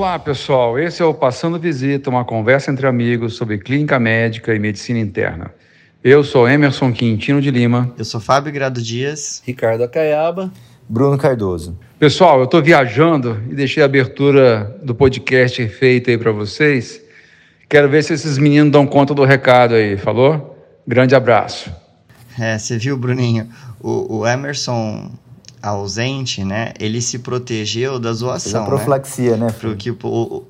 Olá, pessoal. Esse é o Passando Visita, uma conversa entre amigos sobre clínica médica e medicina interna. Eu sou Emerson Quintino de Lima. Eu sou Fábio Grado Dias. Ricardo Acaiaba. Bruno Cardoso. Pessoal, eu estou viajando e deixei a abertura do podcast feita aí para vocês. Quero ver se esses meninos dão conta do recado aí, falou? Grande abraço. É, você viu, Bruninho? O, o Emerson ausente, né? Ele se protegeu da zoação. Da profilaxia, né? né porque, o,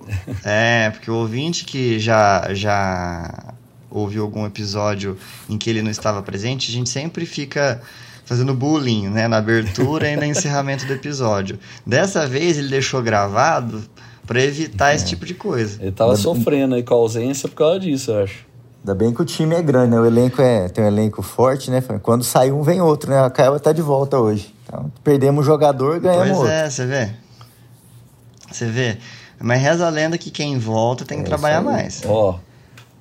é, porque o ouvinte que já, já ouviu algum episódio em que ele não estava presente, a gente sempre fica fazendo bullying, né? Na abertura e no encerramento do episódio. Dessa vez ele deixou gravado para evitar é. esse tipo de coisa. Ele tava sofrendo aí com a ausência por causa disso, eu acho. Ainda bem que o time é grande, né? O elenco é, tem um elenco forte, né? Quando sai um, vem outro, né? A Caio tá de volta hoje. Então, perdemos um jogador, ganhamos pois outro. Pois é, você vê. Você vê. Mas reza a lenda que quem volta tem que é trabalhar mais. Ó, oh,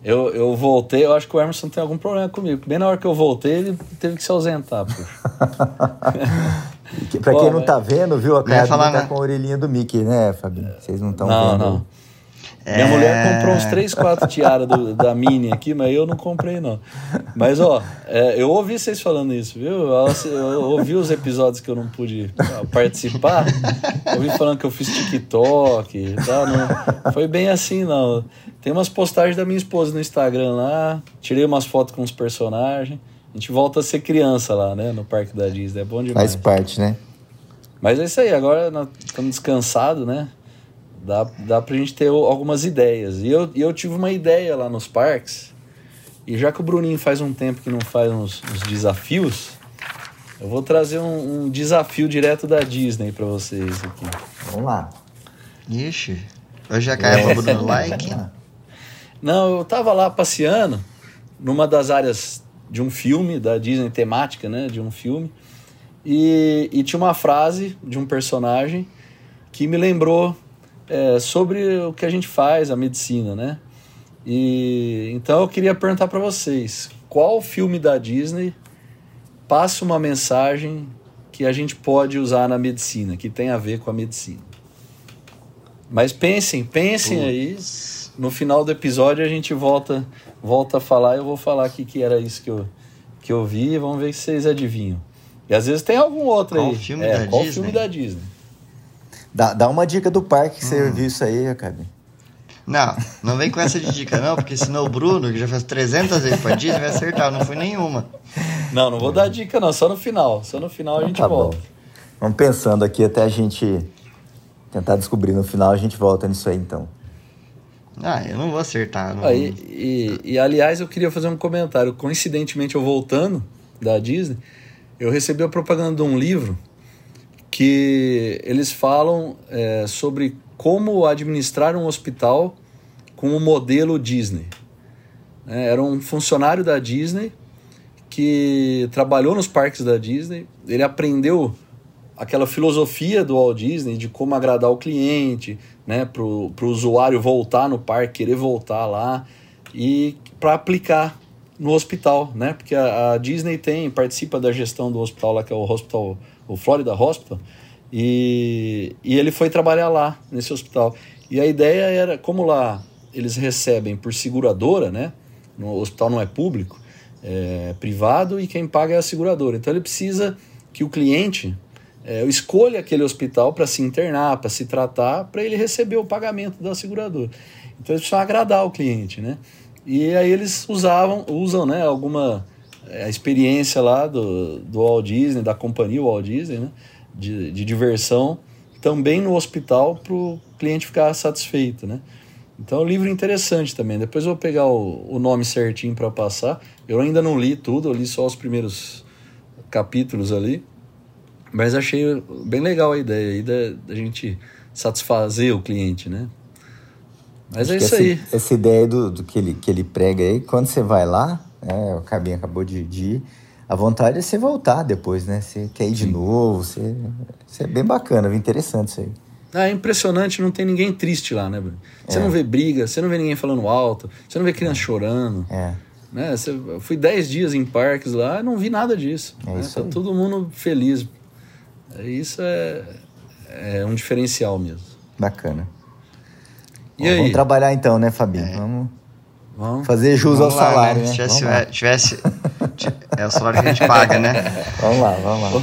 eu, eu voltei, eu acho que o Emerson tem algum problema comigo. Bem na hora que eu voltei, ele teve que se ausentar, pra quem oh, não tá vendo, viu? A Caio tá né? com a orelhinha do Mickey, né, Fabinho? Vocês não estão vendo. Não, não. É... Minha mulher comprou uns 3, 4 tiaras da Mini aqui, mas eu não comprei, não. Mas, ó, é, eu ouvi vocês falando isso, viu? Eu, eu, ouvi os episódios que eu não pude participar. ouvi falando que eu fiz TikTok e tal. Não, foi bem assim, não. Tem umas postagens da minha esposa no Instagram lá. Tirei umas fotos com os personagens. A gente volta a ser criança lá, né? No parque da Disney. É bom demais. Faz parte, né? Mas é isso aí. Agora nós estamos descansados, né? Dá, dá pra gente ter algumas ideias. E eu, eu tive uma ideia lá nos parques. E já que o Bruninho faz um tempo que não faz uns, uns desafios, eu vou trazer um, um desafio direto da Disney para vocês aqui. Vamos lá. Ixi, hoje já caiu é. Bruno like? Não, eu tava lá passeando numa das áreas de um filme, da Disney temática, né? De um filme. E, e tinha uma frase de um personagem que me lembrou é, sobre o que a gente faz, a medicina, né? E então eu queria perguntar para vocês, qual filme da Disney passa uma mensagem que a gente pode usar na medicina, que tem a ver com a medicina? Mas pensem, pensem aí. No final do episódio a gente volta, volta a falar. Eu vou falar aqui que era isso que eu, que eu vi. Vamos ver se vocês adivinham. E às vezes tem algum outro qual aí. Filme é, qual Disney? filme da Disney? Dá, dá uma dica do parque que hum. você viu isso aí, Acabe. Não, não vem com essa de dica não, porque senão o Bruno, que já fez 300 vezes pra Disney, vai acertar. Não foi nenhuma. Não, não vou dar dica não, só no final. Só no final a gente tá volta. Bom. Vamos pensando aqui até a gente tentar descobrir no final, a gente volta nisso aí então. Ah, eu não vou acertar. Não... Ah, e, e, e, aliás, eu queria fazer um comentário. Coincidentemente, eu voltando da Disney, eu recebi a propaganda de um livro que eles falam é, sobre como administrar um hospital com o modelo Disney. É, era um funcionário da Disney que trabalhou nos parques da Disney, ele aprendeu aquela filosofia do Walt Disney de como agradar o cliente, né, para o usuário voltar no parque, querer voltar lá e para aplicar no hospital, né, porque a, a, Disney tem participa da gestão do hospital lá que é o Hospital o Florida Hospital, e, e ele foi trabalhar lá, nesse hospital. E a ideia era, como lá eles recebem por seguradora, né? No hospital não é público, é privado e quem paga é a seguradora. Então ele precisa que o cliente é, escolha aquele hospital para se internar, para se tratar, para ele receber o pagamento da seguradora. Então eles precisam agradar o cliente, né? E aí eles usavam, usam, né, alguma a experiência lá do, do Walt Disney, da companhia Walt Disney, né? De, de diversão, também no hospital para o cliente ficar satisfeito, né? Então, é um livro interessante também. Depois eu vou pegar o, o nome certinho para passar. Eu ainda não li tudo, eu li só os primeiros capítulos ali. Mas achei bem legal a ideia aí da, da gente satisfazer o cliente, né? Mas Acho é isso essa, aí. Essa ideia do, do que, ele, que ele prega aí, quando você vai lá, né? O Cabinho acabou de, de ir. A vontade é você voltar depois, né? Você quer ir de Sim. novo, você, você é bem bacana, interessante isso aí. Ah, é impressionante, não tem ninguém triste lá, né, Bruno? Você é. não vê briga, você não vê ninguém falando alto, você não vê criança chorando. É. Né? Você, eu fui 10 dias em parques lá não vi nada disso. É né? Tá todo mundo feliz. Isso é, é um diferencial mesmo. Bacana. E aí? Vamos trabalhar então, né, Fabinho? É. Vamos Vamos. fazer jus Vamos ao lá, salário, né? né? Se tivesse, Vamos lá. tivesse, ti- é o salário que a gente paga, né? Vamos lá, vamos lá.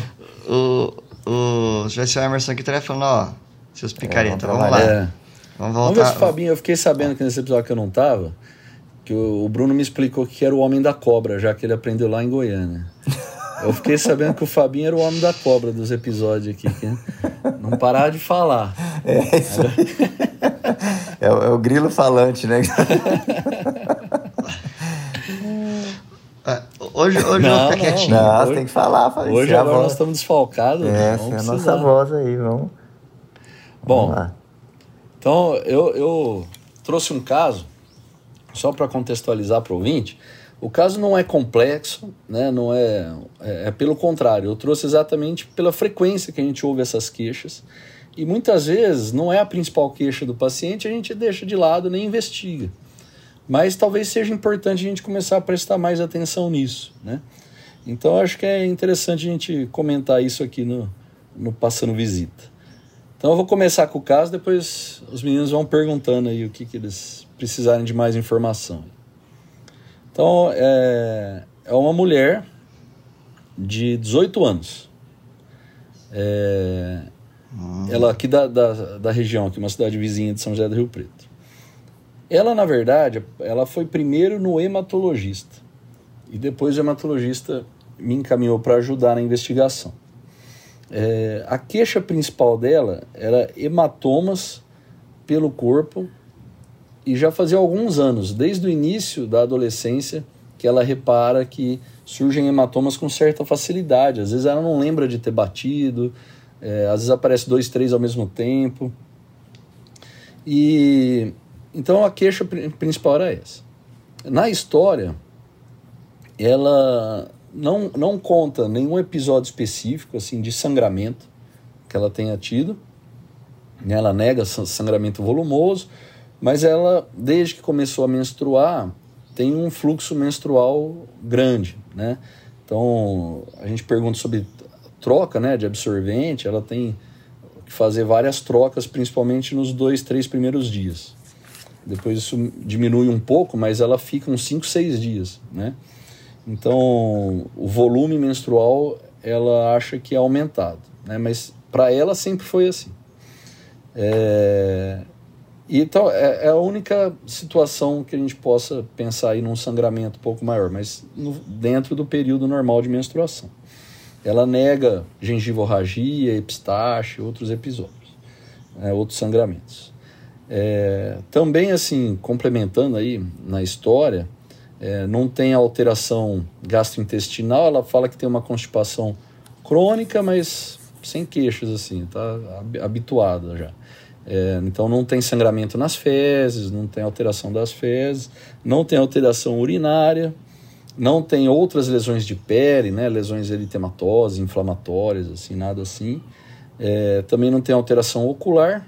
O, o, se tivesse o Emerson aqui, estaria falando, ó, seus picareta, vamos vamos lá. É. Vamos Vamos voltar. ver se o Fabinho, eu fiquei sabendo que nesse episódio que eu não tava, que o o Bruno me explicou que era o homem da cobra, já que ele aprendeu lá em Goiânia. Eu fiquei sabendo que o Fabinho era o homem da cobra dos episódios aqui, que não parar de falar. É isso aí. É, o- é o grilo falante, né? Ah, Hoje, hoje Não, ficar não. quietinho. Não, hoje- tem que falar, Fabinho. Hoje é agora voz- nós estamos desfalcados. Essa vamos é a nossa voz aí, vamos. Bom, Vamos. Então, eu, eu trouxe um caso, só para contextualizar para o ouvinte. O caso não é complexo, né? não é, é, é pelo contrário, eu trouxe exatamente pela frequência que a gente ouve essas queixas. E muitas vezes não é a principal queixa do paciente, a gente deixa de lado nem investiga. Mas talvez seja importante a gente começar a prestar mais atenção nisso. Né? Então, acho que é interessante a gente comentar isso aqui no, no Passando Visita. Então eu vou começar com o caso, depois os meninos vão perguntando aí o que, que eles precisarem de mais informação. Então é, é uma mulher de 18 anos. É, Ela aqui da, da, da região, aqui uma cidade vizinha de São José do Rio Preto. Ela, na verdade, ela foi primeiro no hematologista. E depois o hematologista me encaminhou para ajudar na investigação. É, a queixa principal dela era hematomas pelo corpo e já fazia alguns anos, desde o início da adolescência, que ela repara que surgem hematomas com certa facilidade. Às vezes ela não lembra de ter batido, é, às vezes aparece dois, três ao mesmo tempo. E então a queixa pri- principal era essa. Na história, ela não, não conta nenhum episódio específico assim de sangramento que ela tenha tido. né? Ela nega san- sangramento volumoso, mas ela, desde que começou a menstruar, tem um fluxo menstrual grande, né? Então, a gente pergunta sobre troca, né, de absorvente, ela tem que fazer várias trocas, principalmente nos dois, três primeiros dias. Depois isso diminui um pouco, mas ela fica uns 5, 6 dias, né? Então, o volume menstrual ela acha que é aumentado, né? Mas para ela sempre foi assim. É... Então, é, é a única situação que a gente possa pensar aí num sangramento um pouco maior, mas no- dentro do período normal de menstruação. Ela nega gengivorragia, epistaxe, outros episódios, né, outros sangramentos. É, também, assim, complementando aí na história, é, não tem alteração gastrointestinal, ela fala que tem uma constipação crônica, mas sem queixas, assim, tá hab- habituada já. É, então não tem sangramento nas fezes, não tem alteração das fezes, não tem alteração urinária, não tem outras lesões de pele, né, lesões eritematosas, inflamatórias, assim, nada assim. É, também não tem alteração ocular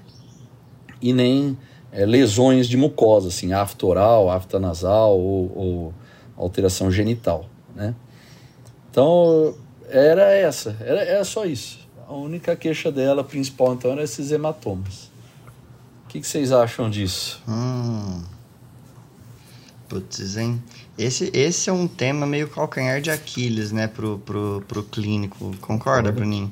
e nem é, lesões de mucosa, assim, afta oral, afta nasal ou, ou alteração genital, né? Então, era essa, era, era só isso. A única queixa dela principal, então, era esses hematomas. O que, que vocês acham disso? Hum. Putz, hein? Esse, esse é um tema meio calcanhar de Aquiles, né, pro, pro, pro clínico. Concorda, Bruninho?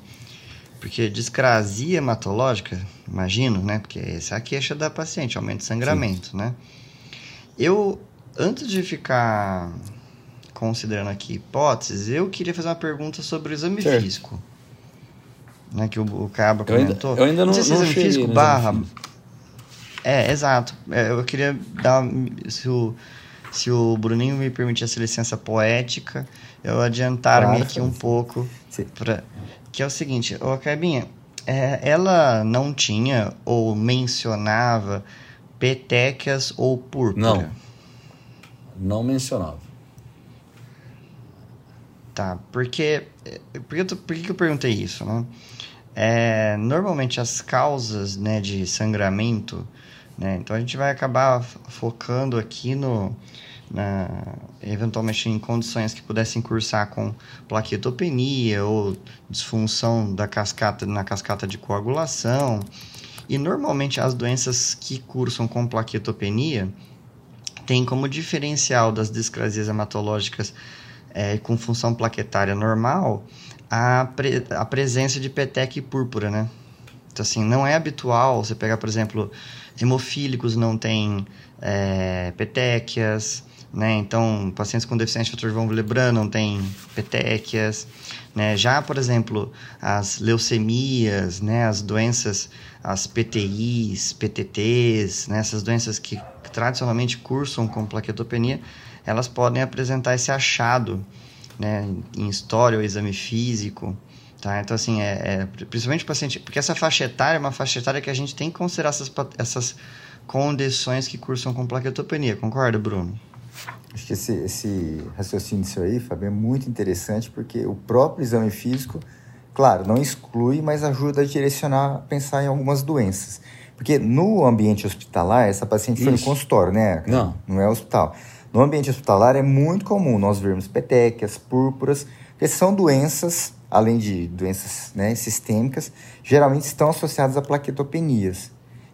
Porque discrasia hematológica, imagino, né? Porque essa é a queixa da paciente, aumento de sangramento, né? Eu, antes de ficar considerando aqui hipóteses, eu queria fazer uma pergunta sobre o exame Certo. físico. Né, que o, o Cabra Eu ainda, comentou. eu ainda não, sei se não exame físico barra exame físico. é, exato. É, eu queria dar. Se o, se o Bruninho me permitisse licença poética, eu adiantar-me aqui um pouco. Sim. Pra, que é o seguinte, ô Cabinha, é, ela não tinha ou mencionava petequias ou púrpura? Não. Não mencionava. Tá, porque. Por que, eu tô- por que eu perguntei isso, né? É, normalmente as causas né, de sangramento, né? Então a gente vai acabar focando aqui no. Na, eventualmente em condições que pudessem cursar com plaquetopenia ou disfunção da cascata na cascata de coagulação. E normalmente as doenças que cursam com plaquetopenia têm como diferencial das discrasias hematológicas é, com função plaquetária normal a, pre a presença de peteca e púrpura, né? Então, assim, não é habitual você pegar, por exemplo, hemofílicos não têm é, petéquias, né? Então, pacientes com deficiência de fator von Willebrand não têm petéquias, né? Já, por exemplo, as leucemias, né? As doenças, as PTIs, PTTs, né? Essas doenças que, que tradicionalmente cursam com plaquetopenia, elas podem apresentar esse achado, né? Em história ou exame físico, Tá? Então, assim, é, é, principalmente o paciente. Porque essa faixa etária é uma faixa etária que a gente tem que considerar essas, essas condições que cursam com plaquetopenia. Concorda, Bruno? Acho que esse, esse raciocínio seu aí, Fábio, é muito interessante porque o próprio exame físico, claro, não exclui, mas ajuda a direcionar, a pensar em algumas doenças. Porque no ambiente hospitalar, essa paciente foi no consultório, né? Não. Não é hospital. No ambiente hospitalar é muito comum nós vermos petequias, púrpuras, que são doenças além de doenças né, sistêmicas, geralmente estão associadas a plaquetopenias.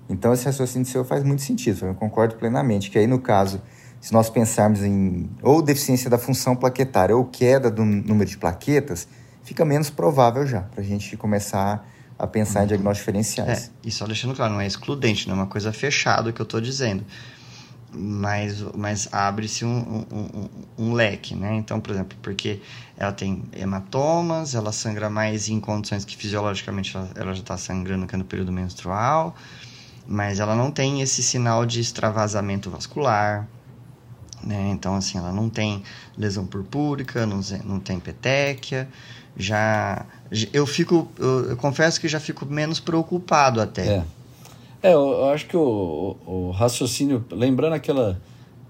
Então, esse raciocínio seu faz muito sentido, eu concordo plenamente, que aí no caso, se nós pensarmos em ou deficiência da função plaquetária ou queda do número de plaquetas, fica menos provável já, para a gente começar a pensar uhum. em diagnósticos diferenciais. É, e só deixando claro, não é excludente, não é uma coisa fechada que eu estou dizendo mas, mas abre-se um, um, um, leque, né? Então, por exemplo, porque ela tem hematomas, ela sangra mais em condições que fisiologicamente ela, ela já está sangrando que é no período menstrual, mas ela não tem esse sinal de extravasamento vascular, né? Então, assim, ela não tem lesão purpúrica, não, não tem petéquia, já... Eu fico... Eu, eu confesso que já fico menos preocupado até. É. É, eu, acho que o, o, o, raciocínio, lembrando aquela,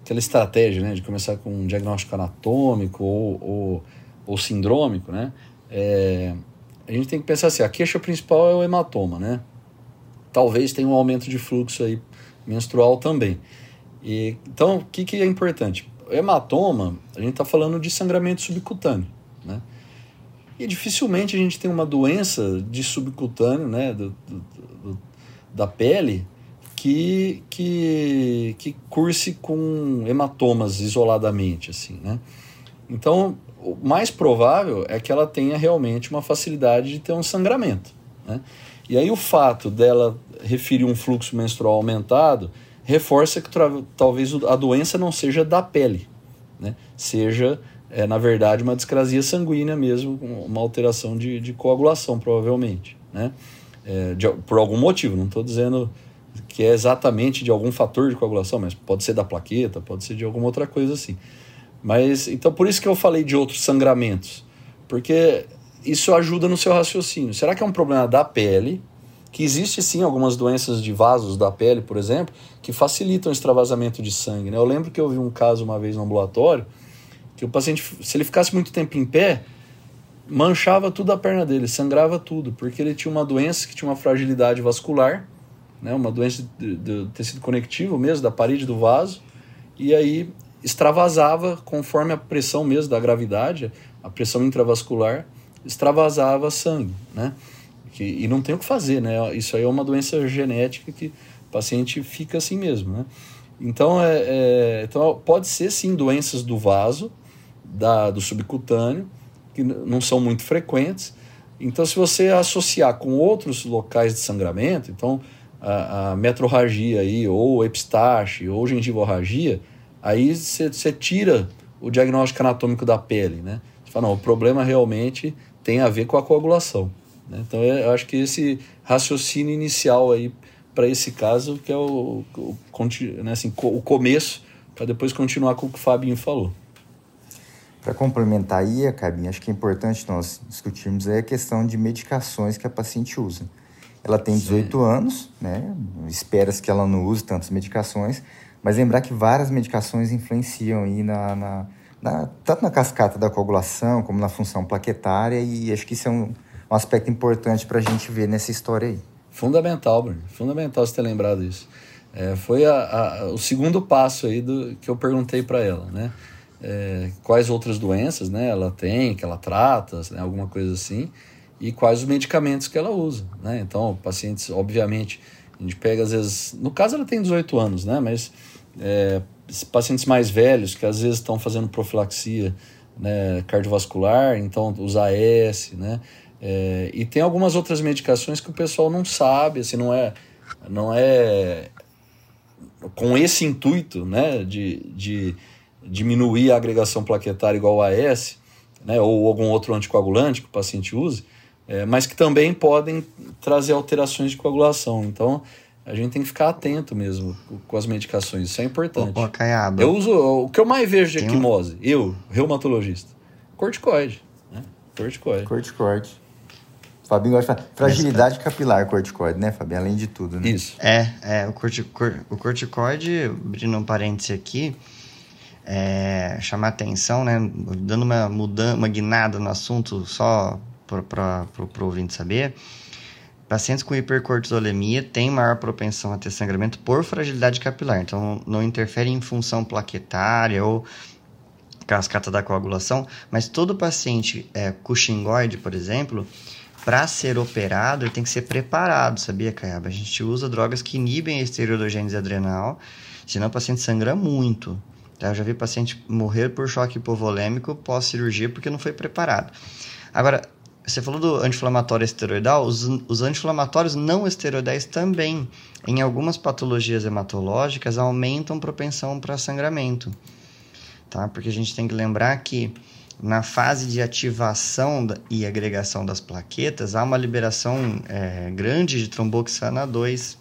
aquela estratégia, né, de começar com um diagnóstico anatômico ou, ou, ou sindrômico, né, é, a gente tem que pensar assim, a queixa principal é o hematoma, né, talvez tenha um aumento de fluxo aí menstrual também. E, então, o que, que é importante? Hematoma, a gente está falando de sangramento subcutâneo, né, e dificilmente a gente tem uma doença de subcutâneo, né, do, do, do da pele que, que, que curse com hematomas isoladamente, assim, né? Então, o mais provável é que ela tenha realmente uma facilidade de ter um sangramento, né? E aí o fato dela referir um fluxo menstrual aumentado reforça que talvez a doença não seja da pele, né? Seja, é, na verdade, uma discrasia sanguínea mesmo, uma alteração de, de coagulação, provavelmente, né? é, de, por algum motivo. Não estou dizendo que é exatamente de algum fator de coagulação, mas pode ser da plaqueta, pode ser de alguma outra coisa assim. Mas então por isso que eu falei de outros sangramentos, porque isso ajuda no seu raciocínio. Será que é um problema da pele? Que existe sim algumas doenças de vasos da pele, por exemplo, que facilitam o extravasamento de sangue. Né? Eu lembro que eu vi um caso uma vez no ambulatório que o paciente, se ele ficasse muito tempo em pé, manchava tudo a perna dele, sangrava tudo, porque ele tinha uma doença que tinha uma fragilidade vascular, né, uma doença do tecido conectivo mesmo, da parede do vaso, e aí extravasava conforme a pressão mesmo da gravidade, a pressão intravascular, extravasava sangue, né? Que, e não tem o que fazer, né? Isso aí é uma doença genética que o paciente fica assim mesmo, né? Então, é, é então pode ser sim doenças do vaso, da, do subcutâneo, que não são muito frequentes. Então, se você associar com outros locais de sangramento, então a, a metrorragia aí, ou epistaxe, ou gengivorragia, aí você tira o diagnóstico anatômico da pele, né? Você fala, não, o problema realmente tem a ver com a coagulação. Né? Então, eu acho que esse raciocínio inicial aí para esse caso, que é o, o, né, assim, o começo, para depois continuar com o que o Fabinho falou. Para complementar aí, Cabinha, acho que é importante nós discutirmos a questão de medicações que a paciente usa. Ela tem 18 Sim. anos, né? Espera-se que ela não use tantas medicações, mas lembrar que várias medicações influenciam aí na, na, na, tanto na cascata da coagulação como na função plaquetária e acho que isso é um, um aspecto importante para a gente ver nessa história aí. Fundamental, Bruno. Fundamental você ter lembrado isso. É, foi a, a, o segundo passo aí do, que eu perguntei para ela, né? é, quais outras doenças né, ela tem, que ela trata, né, alguma coisa assim, e quais os medicamentos que ela usa. Né? Então, pacientes, obviamente, A gente pega, às vezes, no caso ela tem 18 anos, né? Mas é, pacientes mais velhos que às vezes estão fazendo profilaxia né, cardiovascular, então usa AS, né? É, e tem algumas outras medicações que o pessoal não sabe, assim, não é, não é com esse intuito, né, de, de diminuir a agregação plaquetária igual ao AS, né, ou algum outro anticoagulante que o paciente use, é, mas que também podem trazer alterações de coagulação. Então, a gente tem que ficar atento mesmo com as medicações, isso é importante. Ô, Caiaba. Eu uso, o que eu mais vejo de equimose, eu, reumatologista, corticoide, né, corticoide. Corticoide. Fabinho gosta de falar. Fragilidade capilar corticoide, né, Fabinho? Além de tudo, né? Isso. É, é o, corticor, o corticoide, abrindo um parêntese aqui, é, chamar atenção, né, dando uma mudança, uma guinada no assunto só para o ouvinte saber, pacientes com hipercortisolemia têm maior propensão a ter sangramento por fragilidade capilar, então não interfere em função plaquetária ou cascata da coagulação, mas todo paciente é, por exemplo, para ser operado, ele tem que ser preparado, sabia, Caiaba? A gente usa drogas que inibem a esteroidogênese adrenal, senão o paciente sangra muito. Tá? Eu já vi paciente morrer por choque hipovolêmico pós-cirurgia porque não foi preparado. Agora, você falou do anti-inflamatório esteroidal, os, os anti-inflamatórios não esteroidais também, em algumas patologias hematológicas, aumentam propensão para sangramento. Tá? Porque a gente tem que lembrar que na fase de ativação e agregação das plaquetas, há uma liberação é, grande de tromboxana 2,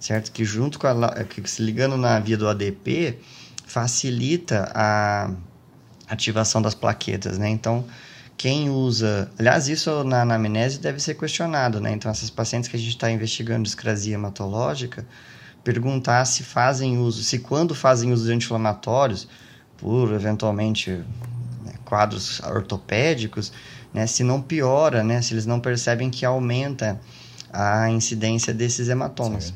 certo? Que junto com a, que se ligando na via do ADP, facilita a ativação das plaquetas, né? Então, quem usa... Aliás, isso na anamnese deve ser questionado, né? Então, essas pacientes que a gente está investigando discrasia hematológica, perguntar se fazem uso, se quando fazem uso de anti-inflamatórios, por eventualmente quadros ortopédicos, né, se não piora, né, se eles não percebem que aumenta a incidência desses hematomas.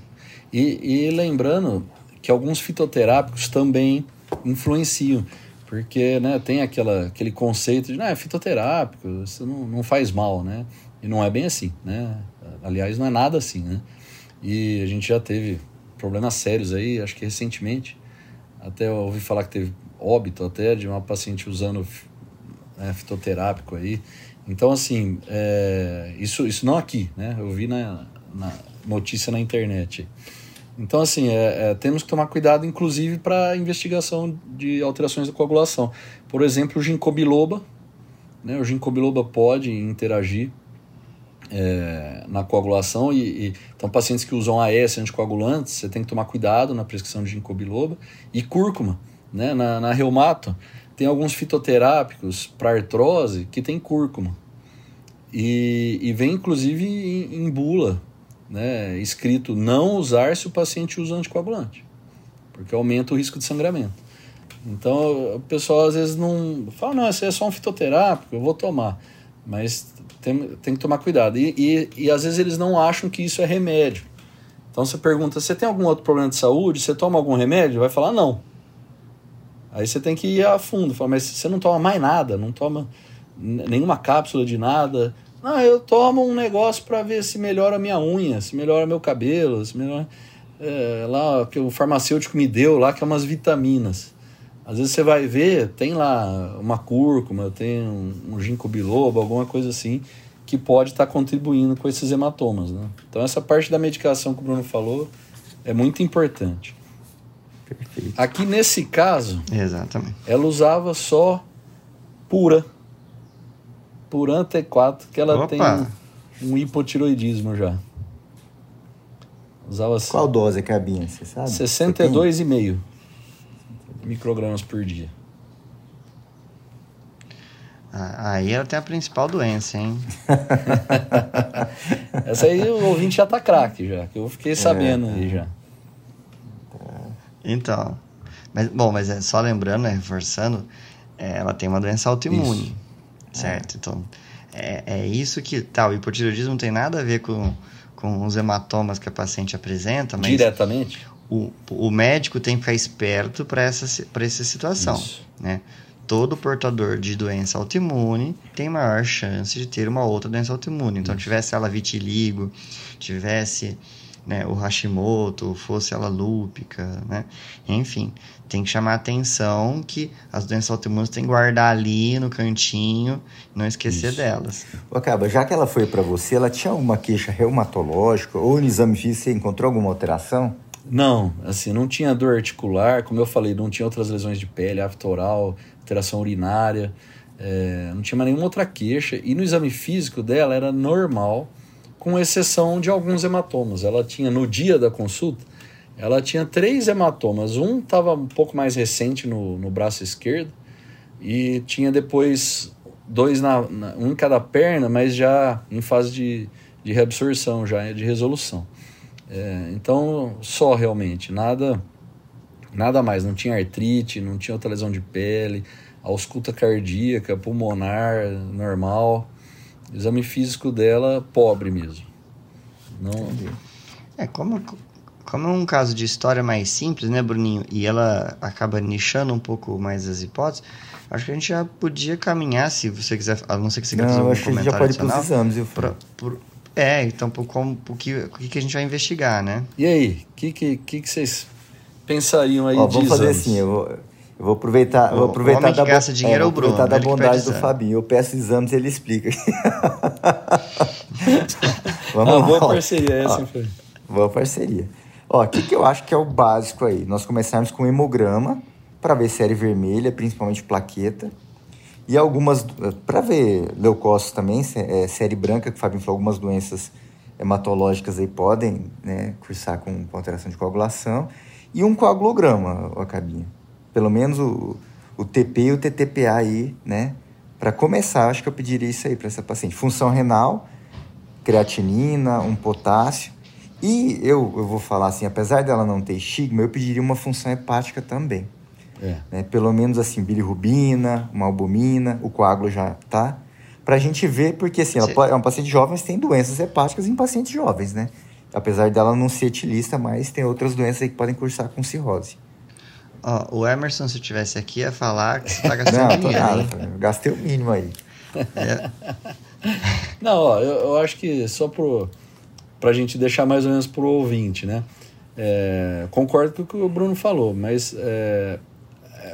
E, e, lembrando que alguns fitoterápicos também influenciam, porque né, tem aquela, aquele conceito de, não, é fitoterápico, isso não, não faz mal, né? E não é bem assim, né? Aliás, não é nada assim, né? E a gente já teve problemas sérios aí, acho que recentemente, até ouvi falar que teve óbito até de uma paciente usando né, fitoterápico aí. Então, assim, é, isso, isso não aqui, né? Eu vi na, na notícia na internet. Então, assim, é, é, temos que tomar cuidado, inclusive, para investigação de alterações da coagulação. Por exemplo, o ginkgo. Né? O ginkgo pode interagir é, na coagulação e, e, então pacientes que usam AS anticoagulantes você tem que tomar cuidado na prescrição de ginkgo biloba e cúrcuma né na, na reumato tem alguns fitoterápicos para artrose que tem cúrcuma. E, e vem inclusive em, em, bula, né, escrito não usar se o paciente usa anticoagulante, porque aumenta o risco de sangramento. Então o pessoal às vezes não fala, não, esse é só um fitoterápico, eu vou tomar. Mas tem, tem que tomar cuidado. E, e, e às vezes eles não acham que isso é remédio. Então você pergunta, você tem algum outro problema de saúde? Você toma algum remédio? Vai falar, não. Aí você tem que ir a fundo, falar, mas você não toma mais nada, não toma nenhuma cápsula de nada. Não, eu tomo um negócio para ver se melhora a minha unha, se melhora meu cabelo, se melhora. É, lá que o farmacêutico me deu lá, que é umas vitaminas. Às vezes você vai ver, tem lá uma cúrcuma, tem um, um ginkgo biloba, alguma coisa assim, que pode estar tá contribuindo com esses hematomas. Né? Então, essa parte da medicação que o Bruno falou é muito importante. Perfeito. Aqui nesse caso, Exatamente. ela usava só pura. Puran T4, que ela Opa. tem um, um hipotiroidismo já. Usava assim. Qual dose que é a Binha, você sabe? 62,5 microgramas por dia. Aí ela tem a principal doença, hein? Essa aí o ouvinte já tá craque já, que eu fiquei sabendo é, aí já. Então, mas, bom, mas é só lembrando, né, reforçando, é, ela tem uma doença autoimune, certo? É. Então, é, é isso que, tá, o hipotireoidismo não tem nada a ver com, com os hematomas que a paciente apresenta, mas... Diretamente? O, o médico tem que ficar esperto para essa, essa situação, isso. né? Todo portador de doença autoimune tem maior chance de ter uma outra doença autoimune. Então, isso. tivesse ela vitiligo, tivesse né, o Hashimoto, fosse ela lúpica, né? Enfim, tem que chamar a atenção que as doenças autoimunes tem que guardar ali no cantinho, não esquecer Isso. delas. Acaba, já que ela foi para você, ela tinha alguma queixa reumatológica ou no exame físico você encontrou alguma alteração? Não, assim, não tinha dor articular, como eu falei, não tinha outras lesões de pele, aftoral, alteração urinária, é, não tinha mais nenhuma outra queixa. E no exame físico dela era normal, com exceção de alguns hematomas. Ela tinha, no dia da consulta, ela tinha três hematomas. Um estava um pouco mais recente no, no braço esquerdo e tinha depois dois na, na, um em cada perna, mas já em fase de, de reabsorção, já de resolução. É, então, só realmente, nada nada mais. Não tinha artrite, não tinha outra lesão de pele, ausculta cardíaca, pulmonar, normal. Exame físico dela, pobre mesmo. Não... É, como, como é um caso de história mais simples, né, Bruninho? E ela acaba nichando um pouco mais as hipóteses. Acho que a gente já podia caminhar, se você quiser, a não ser que você queira fazer algum comentário já pode adicional. Para os exames, eu pra, por, é, então por, como, por que, o que a gente vai investigar, né? E aí, o que, que, que, que vocês pensariam aí Ó, Vamos fazer assim, eu vou, eu vou aproveitar, o, vou aproveitar da gasta dinheiro é, o Bruno, aproveitar da bondade do Fabinho. Eu peço exames, ele explica. Vamos ah, lá. Boa parceria essa, foi. Boa parceria. Ó, o que, que eu acho que é o básico aí? Nós começarmos com hemograma para ver série vermelha, principalmente plaqueta. E algumas, para ver leucócitos também, é, série branca, que o Fabinho falou, algumas doenças hematológicas aí podem né, cursar com, com alteração de coagulação. E um coagulograma, ó, Cabinha. Pelo menos o, o TP e o TTPA aí, né? Para começar, acho que eu pediria isso aí para essa paciente. Função renal, creatinina, um potássio. E eu, eu vou falar assim, apesar dela não ter estigma, eu pediria uma função hepática também. É. Né? Pelo menos assim, bilirrubina, uma albumina, o coágulo já tá. Pra gente ver, porque assim, ela é uma paciente jovem, mas tem doenças hepáticas em pacientes jovens, né? Apesar dela não ser etilista, mas tem outras doenças aí que podem cursar com cirrose. Ó, o Emerson, se tivesse aqui, ia falar que você tá gastando não, dinheiro. Nada, gastei o mínimo aí. É. Não, ó, eu, eu, acho que só pro, pra gente deixar mais ou menos pro ouvinte, né? É, concordo com o que o Bruno falou, mas é,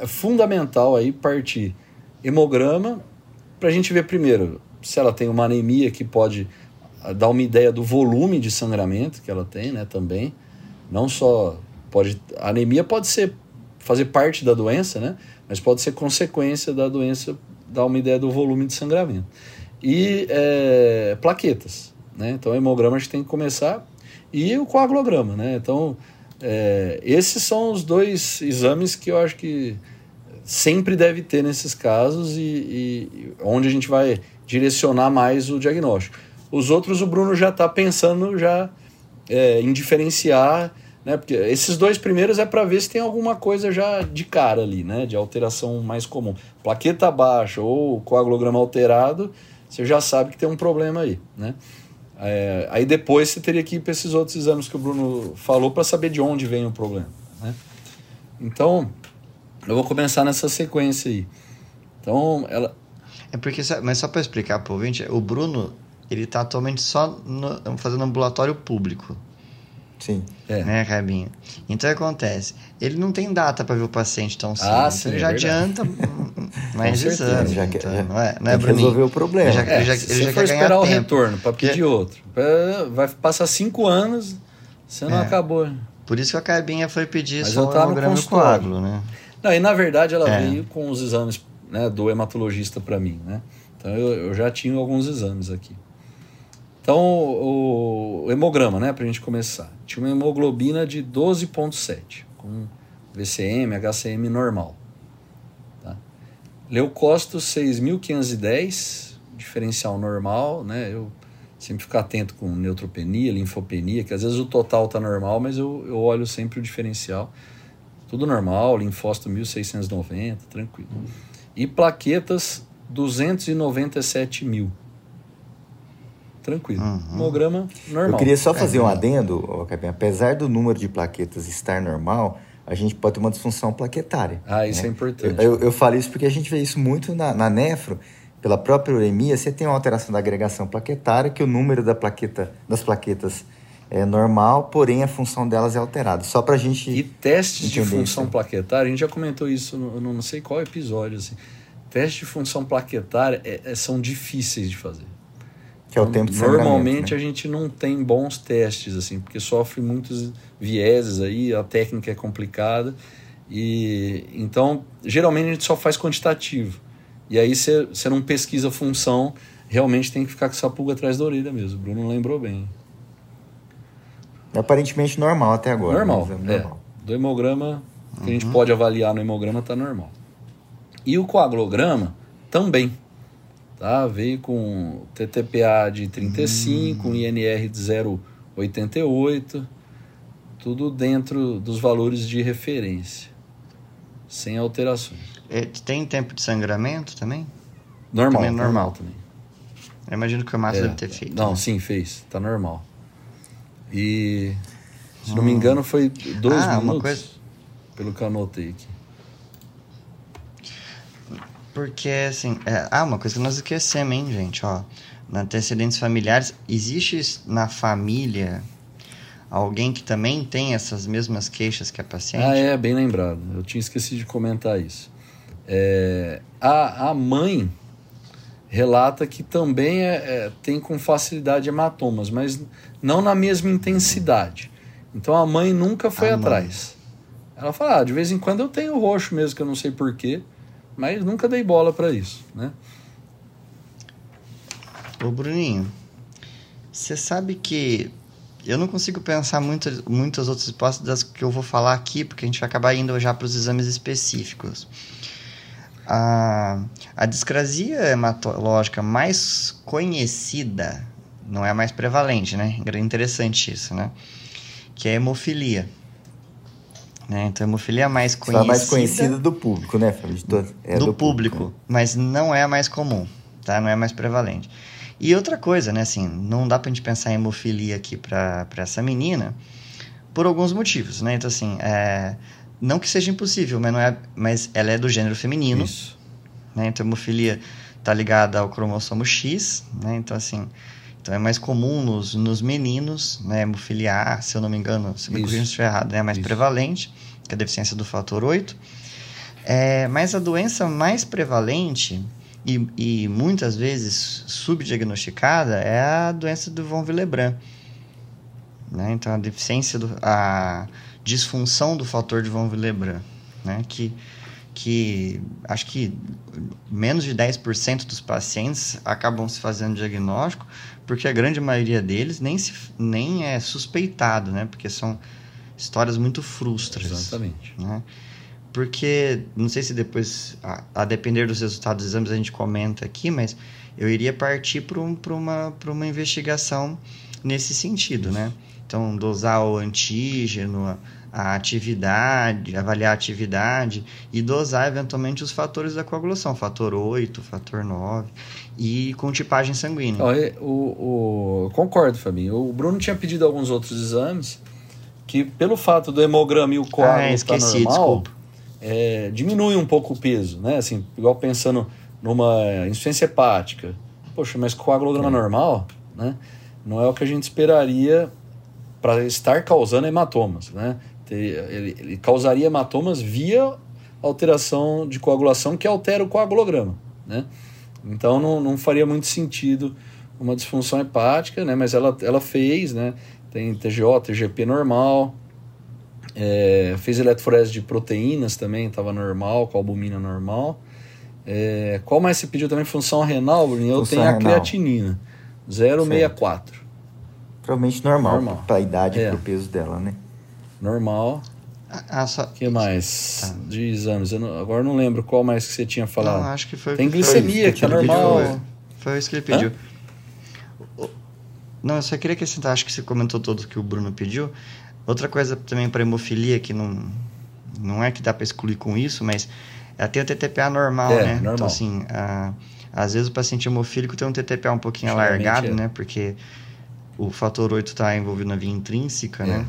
é fundamental aí partir hemograma para a gente ver primeiro se ela tem uma anemia que pode ah, dar uma ideia do volume de sangramento que ela tem, né, também. Não só pode a anemia pode ser fazer parte da doença, né, mas pode ser consequência da doença dar uma ideia do volume de sangramento. E é, plaquetas, né? Então o hemograma a gente tem que começar e o coagulograma, né? Então é, esses são os dois exames que eu acho que sempre deve ter nesses casos e, e onde a gente vai direcionar mais o diagnóstico. Os outros o Bruno já está pensando já é, em diferenciar, né? Porque esses dois primeiros é para ver se tem alguma coisa já de cara ali, né? De alteração mais comum. Plaqueta baixa ou coagulograma alterado, você já sabe que tem um problema aí, né? É, aí depois você teria que ir para esses outros exames que o Bruno falou para saber de onde vem o problema. Né? Então, eu vou começar nessa sequência aí. Então, ela. É porque, mas só para explicar para o ouvinte, o Bruno, ele está atualmente só no, fazendo ambulatório público. Sim. É. Né, Cabinho? Então, o que acontece? Ele não tem data para ver o paciente tão cedo. Ah, então sim, ele já é adianta mais exames. Já então, não é, não é resolver o problema. Ele já, é, ele já, se ele você for esperar o retorno para pedir outro, vai passar cinco anos, você não é. acabou. Por isso que a Cabinha foi pedir Mas só o hemograma coágulo, né? Não, e na verdade ela é. veio com os exames né, do hematologista para mim, né? Então eu, eu já tinha alguns exames aqui. Então, o, hemograma, né, para a gente começar. Tinha uma hemoglobina de 12,7, com VCM, HCM normal. Tá? Leucócito 6.510, diferencial normal, né? Eu sempre fico atento com neutropenia, linfopenia, que às vezes o total tá normal, mas eu, eu olho sempre o diferencial. Tudo normal, linfócito 1.690, tranquilo. E plaquetas 297 mil tranquilo. Uhum. Hemograma normal. Eu queria só fazer um adendo, apesar do número de plaquetas estar normal, a gente pode ter uma disfunção plaquetária. Ah, isso né? é importante. Eu, eu, falo isso porque a gente vê isso muito na, na nefro, pela própria uremia, você tem uma alteração da agregação plaquetária, que o número da plaqueta, das plaquetas é normal, porém a função delas é alterada. Só para a gente. E testes de função isso. plaquetária, a gente já comentou isso, no, no não sei qual episódio. Assim. Testes de função plaquetária é, é, são difíceis de fazer. Que é o tempo de Normalmente né? a gente não tem bons testes, assim, porque sofre muitos vieses aí, a técnica é complicada. E então, geralmente a gente só faz quantitativo. E aí você não pesquisa função, realmente tem que ficar com essa pulga atrás da orelha mesmo. O Bruno lembrou bem. É aparentemente normal até agora. Normal, né? é. normal. Do hemograma, que a gente pode avaliar no hemograma, está normal. E o coagulograma também. Tá? Veio com TTPA de 35, uhum. INR de 0,88, tudo dentro dos valores de referência, sem alterações. É, tem tempo de sangramento também? Normal, também é normal. normal também. Eu imagino que o Márcio é, deve ter feito. Não, né? sim, fez. Tá normal. E, se hum. não me engano, foi dois ah, minutos. Uma coisa... Pelo que eu anotei aqui. Porque, assim... É... Ah, uma coisa que nós esquecemos, hein, gente? Ó, na antecedentes familiares, existe na família alguém que também tem essas mesmas queixas que a paciente? Ah, é, bem lembrado. Eu tinha esquecido de comentar isso. É, a, a mãe relata que também é, é, tem com facilidade hematomas, mas não na mesma intensidade. Então a mãe nunca foi a atrás. Mãe. Ela fala, ah, de vez em quando eu tenho roxo mesmo, que eu não sei porquê, mas nunca dei bola para isso, né? Ô Bruninho, você sabe que eu não consigo pensar muito, muitas outras hipóteses das que eu vou falar aqui, porque a gente vai acabar indo já para os exames específicos. A, a discrasia hematológica mais conhecida, não é a mais prevalente, né? Interessante isso, né? Que é a hemofilia. Né? Então, a hemofilia mais conhecida... Só mais conhecida do público, né, Fábio? É do, do, público, público, mas não é a mais comum, tá? Não é a mais prevalente. E outra coisa, né, assim, não dá pra gente pensar em hemofilia aqui pra, pra essa menina por alguns motivos, né? Então, assim, é não que seja impossível, mas, não é, mas ela é do gênero feminino. Isso. Né? Então, a hemofilia está ligada ao cromossomo X, né? Então, assim, então é mais comum nos, nos meninos, né? Hemofilia A, se eu não me engano, se me corrija se estiver errado, é mais Isso. prevalente, que é a deficiência do fator 8. É, mas a doença mais prevalente e, e muitas vezes subdiagnosticada é a doença do von Willebrand. Né? Então, a deficiência do... A, disfunção do fator de von Willebrand, né? Que, que acho que menos de 10% dos pacientes acabam se fazendo diagnóstico, porque a grande maioria deles nem, se, nem é suspeitado, né? Porque são histórias muito frustras. Exatamente. Né? Porque, não sei se depois, a, a, depender dos resultados dos exames, a gente comenta aqui, mas eu iria partir para um, uma, uma investigação nesse sentido, né? Então, dosar o antígeno, a atividade, avaliar a atividade e dosar eventualmente os fatores da coagulação, fator 8, fator 9 e com tipagem sanguínea. Olha, o, o, concordo, Fabinho. O Bruno tinha pedido alguns outros exames que, pelo fato do hemograma e o coágulo ah, esqueci, estar normal, é, diminui um pouco o peso, né? Assim, igual pensando numa insuficiência hepática. Poxa, mas coagulograma é. normal, né? Não é o que a gente esperaria para estar causando hematomas, né? Ele, ele, causaria hematomas via alteração de coagulação que altera o coagulograma, né? Então não, não faria muito sentido uma disfunção hepática, né? Mas ela, ela fez, né? Tem TGO, TGP normal, é, fez eletroforese de proteínas também, estava normal, com albumina normal. É, qual mais se pediu também? Função renal, Bruno? Eu tenho a creatinina, 064. Provavelmente normal, normal. para a idade e é. para o peso dela, né? Normal. Ah, ah só... que mais tá. de exames? Eu não, agora não lembro qual mais que você tinha falado. Não, acho que foi Tem glicemia, que, que é normal. Pediu, foi isso que ele pediu. Hã? Não, eu só queria acrescentar, acho que você comentou tudo que o Bruno pediu. Outra coisa também para hemofilia que não, não é que dá para excluir com isso, mas é ter o TTPA normal, é, né? Normal. Então, assim, a, às vezes o paciente hemofílico tem um TTPA um pouquinho alargado, é. né? Porque o fator 8 está envolvido na via intrínseca, é. né?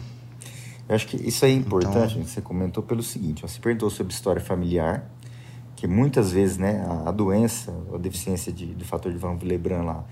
Eu acho que isso é importante, então... você comentou pelo seguinte, você perguntou sobre história familiar, que muitas vezes, né, a, a doença, a deficiência de, do fator de Van Willebrand lá,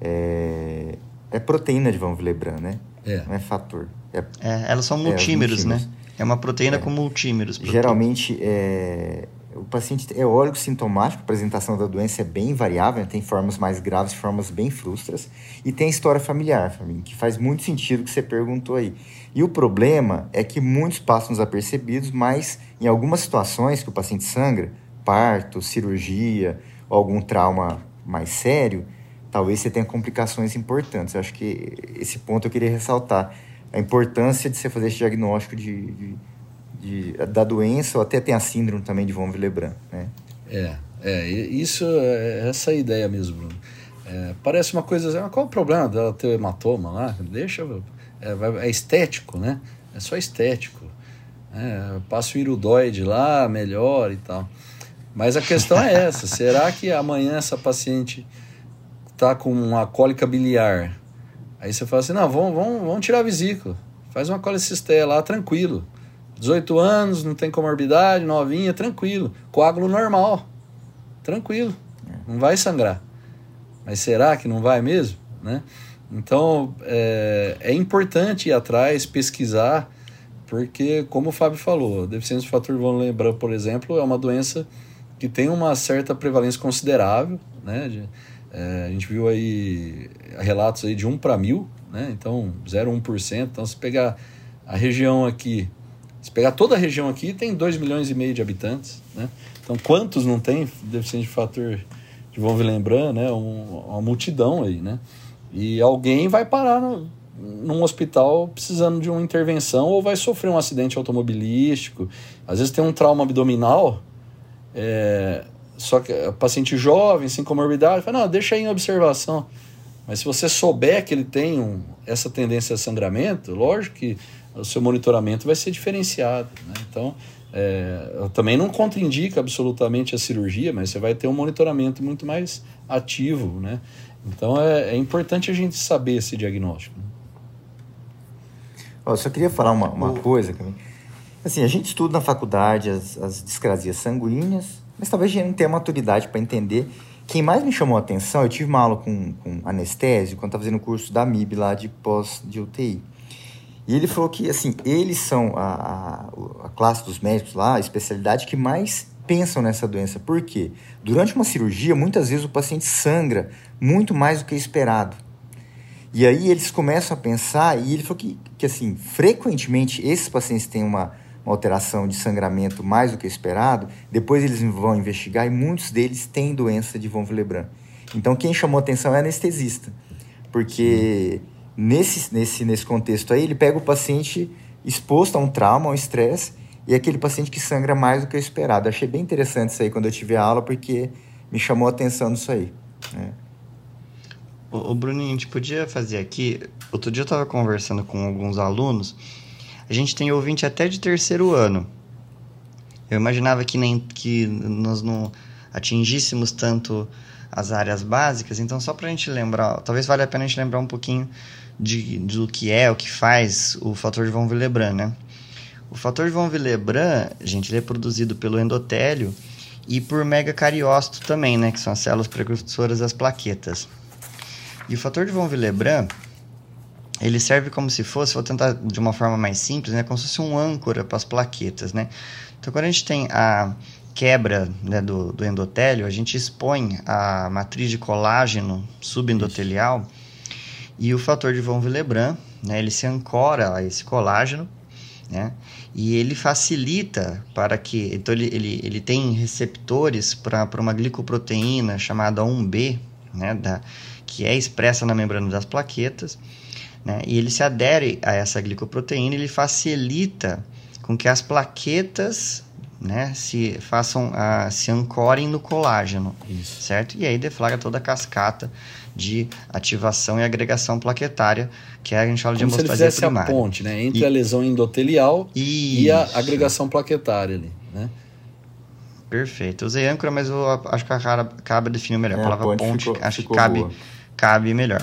é, é proteína de von Willebrand, né? É. Não é fator. É, É, elas são É, os multímeros, né? multímeros. É uma proteína É. com multímeros. geralmente, é, o paciente é óleo sintomático, a apresentação da doença é bem variável, né? tem formas mais graves, formas bem frustras, e tem história familiar, que faz muito sentido o que você perguntou aí. E o problema é que muitos passam desapercebidos, mas em algumas situações que o paciente sangra, parto, cirurgia ou algum trauma mais sério, talvez você tenha complicações importantes. Eu acho que esse ponto eu queria ressaltar. A importância de você fazer esse diagnóstico de, de- de- da doença, ou até tem a síndrome também de von Willebrand, né? É, é, isso é essa é a ideia mesmo, Bruno. É, parece uma coisa qual o problema dela ter o hematoma lá? Deixa, é, é estético, né? É só estético. É, passa o irudoide lá, melhor e tal. Mas a questão é essa, será que amanhã essa paciente tá com uma cólica biliar? Aí você fala assim, não, vamos, vamos, vamos tirar a vesícula, faz uma colecisteia lá, tranquilo. 18 anos, não tem comorbidade, novinha, tranquilo. Coágulo normal, tranquilo. Não vai sangrar. Mas será que não vai mesmo? Né? Então, é, é importante ir atrás, pesquisar, porque, como o Fábio falou, deficiência do fator von Willebrand, por exemplo, é uma doença que tem uma certa prevalência considerável, né? De- é, a gente viu aí relatos aí de 1 para mil, né? Então, 0,1%. Então, se pegar a região aqui, se pegar toda a região aqui, tem 2 milhões e meio de habitantes, né? Então, quantos não tem deficiência de fator de von Willebrand, né? Um- uma multidão aí, né? E alguém vai parar no, num hospital precisando de uma intervenção ou vai sofrer um acidente automobilístico. Às vezes tem um trauma abdominal, é, só que é paciente jovem, sem comorbidade, fala, não, deixa aí em observação. Mas se você souber que ele tem um- essa tendência a sangramento, lógico que o seu monitoramento vai ser diferenciado. Né? Então, é, também não contraindica absolutamente a cirurgia, mas você vai ter um monitoramento muito mais ativo. Né? Então, é, é importante a gente saber esse diagnóstico. né? Eu só queria falar uma, uma coisa, Camille. Assim, a gente estuda na faculdade as, as discrasias sanguíneas, mas talvez a gente não tenha maturidade para entender. Quem mais me chamou a atenção, eu tive uma aula com, com anestésio quando estava fazendo o curso da MIB lá de pós de UTI. E ele falou que, assim, eles são a, a, a classe dos médicos lá, a especialidade que mais pensam nessa doença. Por quê? Durante uma cirurgia, muitas vezes o paciente sangra muito mais do que esperado. E aí eles começam a pensar, e ele falou que, que assim, frequentemente esses pacientes têm uma, uma alteração de sangramento mais do que esperado, depois eles vão investigar e muitos deles têm doença de von Willebrand. Então quem chamou atenção é anestesista, porque nesse, nesse, nesse contexto aí ele pega o paciente exposto a um trauma, a um estresse, e aquele paciente que sangra mais do que o esperado. Achei bem interessante isso aí quando eu tive a aula, porque me chamou a atenção nisso aí. né? O, o Bruninho, a gente podia fazer aqui. Outro dia eu estava conversando com alguns alunos. A gente tem ouvinte até de terceiro ano. Eu imaginava que nem que nós não atingíssemos tanto as áreas básicas, então só para a gente lembrar, talvez valha a pena a gente lembrar um pouquinho de, do que é, o que faz o fator de von Willebrand, né? O fator de von Willebrand, gente, ele é produzido pelo endotélio e por megacariócito também, né? Que são as células precursoras das plaquetas. E o fator de von Willebrand, ele serve como se fosse, vou tentar de uma forma mais simples, né? Como se fosse um âncora para as plaquetas, né? Então, quando a gente tem a quebra né, do, do endotélio, a gente expõe a matriz de colágeno subendotelial e o fator de von Willebrand, né? Ele se ancora a esse colágeno, né? E ele facilita para que. Então, ele, ele, ele tem receptores para uma glicoproteína chamada 1B, né? Da, que é expressa na membrana das plaquetas, né? E ele se adere a essa glicoproteína, ele facilita com que as plaquetas, né, se façam, ah, se ancorem no colágeno, Isso. certo? E aí deflagra toda a cascata de ativação e agregação plaquetária, que é a gente fala de Como se ele hemostasia fizesse a primária. ponte, né? Entre E- a lesão endotelial e a Isso. agregação plaquetária ali, né? Perfeito. Eu usei âncora, mas eu acho que a cara acaba definindo melhor. É, a a palavra ponte ponte, ficou- acho ficou que cabe, boa. cabe melhor.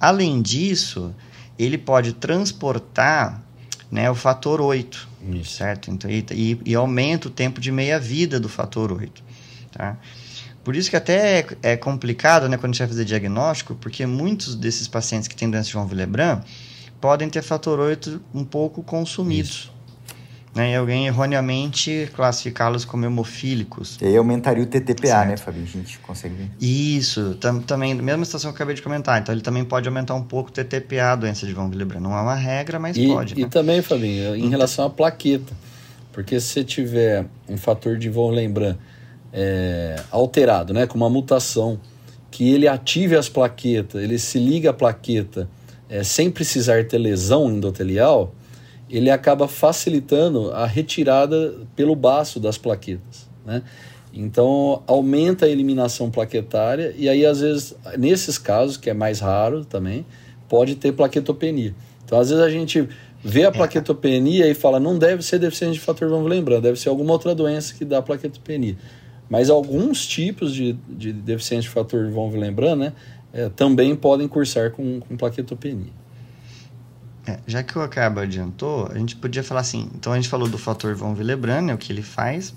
Além disso, ele pode transportar né, o fator 8, Isso. certo? Então, e, e- e aumenta o tempo de meia-vida do fator 8. Tá? Por isso que até é, complicado, né, quando a gente vai fazer diagnóstico, porque muitos desses pacientes que têm doença de Von Willebrand podem ter fator 8 um pouco consumidos. Né, e alguém erroneamente classificá-los como hemofílicos. E aí aumentaria o TTPA, certo. né, Fabinho? A gente consegue ver. Isso, tam, também, mesma situação que eu acabei de comentar. Então, ele também pode aumentar um pouco o TTPA, a doença de Von Willebrand. Não é uma regra, mas e, pode. E né? também, Fabinho, em então, relação à plaqueta. Porque se você tiver um fator de Von Willebrand é, alterado, né, com uma mutação, que ele ative as plaquetas, ele se liga à plaqueta é, sem precisar ter lesão endotelial, ele acaba facilitando a retirada pelo baço das plaquetas, né? Então aumenta a eliminação plaquetária e aí às vezes nesses casos que é mais raro também pode ter plaquetopenia. Então às vezes a gente vê a plaquetopenia e fala não deve ser deficiência de fator vamos lembrando, deve ser alguma outra doença que dá plaquetopenia. Mas alguns tipos de, de deficiência de fator von Willebrand né, é, também podem cursar com, com plaquetopenia. É, já que o Acaba adiantou, a gente podia falar assim, então a gente falou do fator von Willebrand, né, o que ele faz,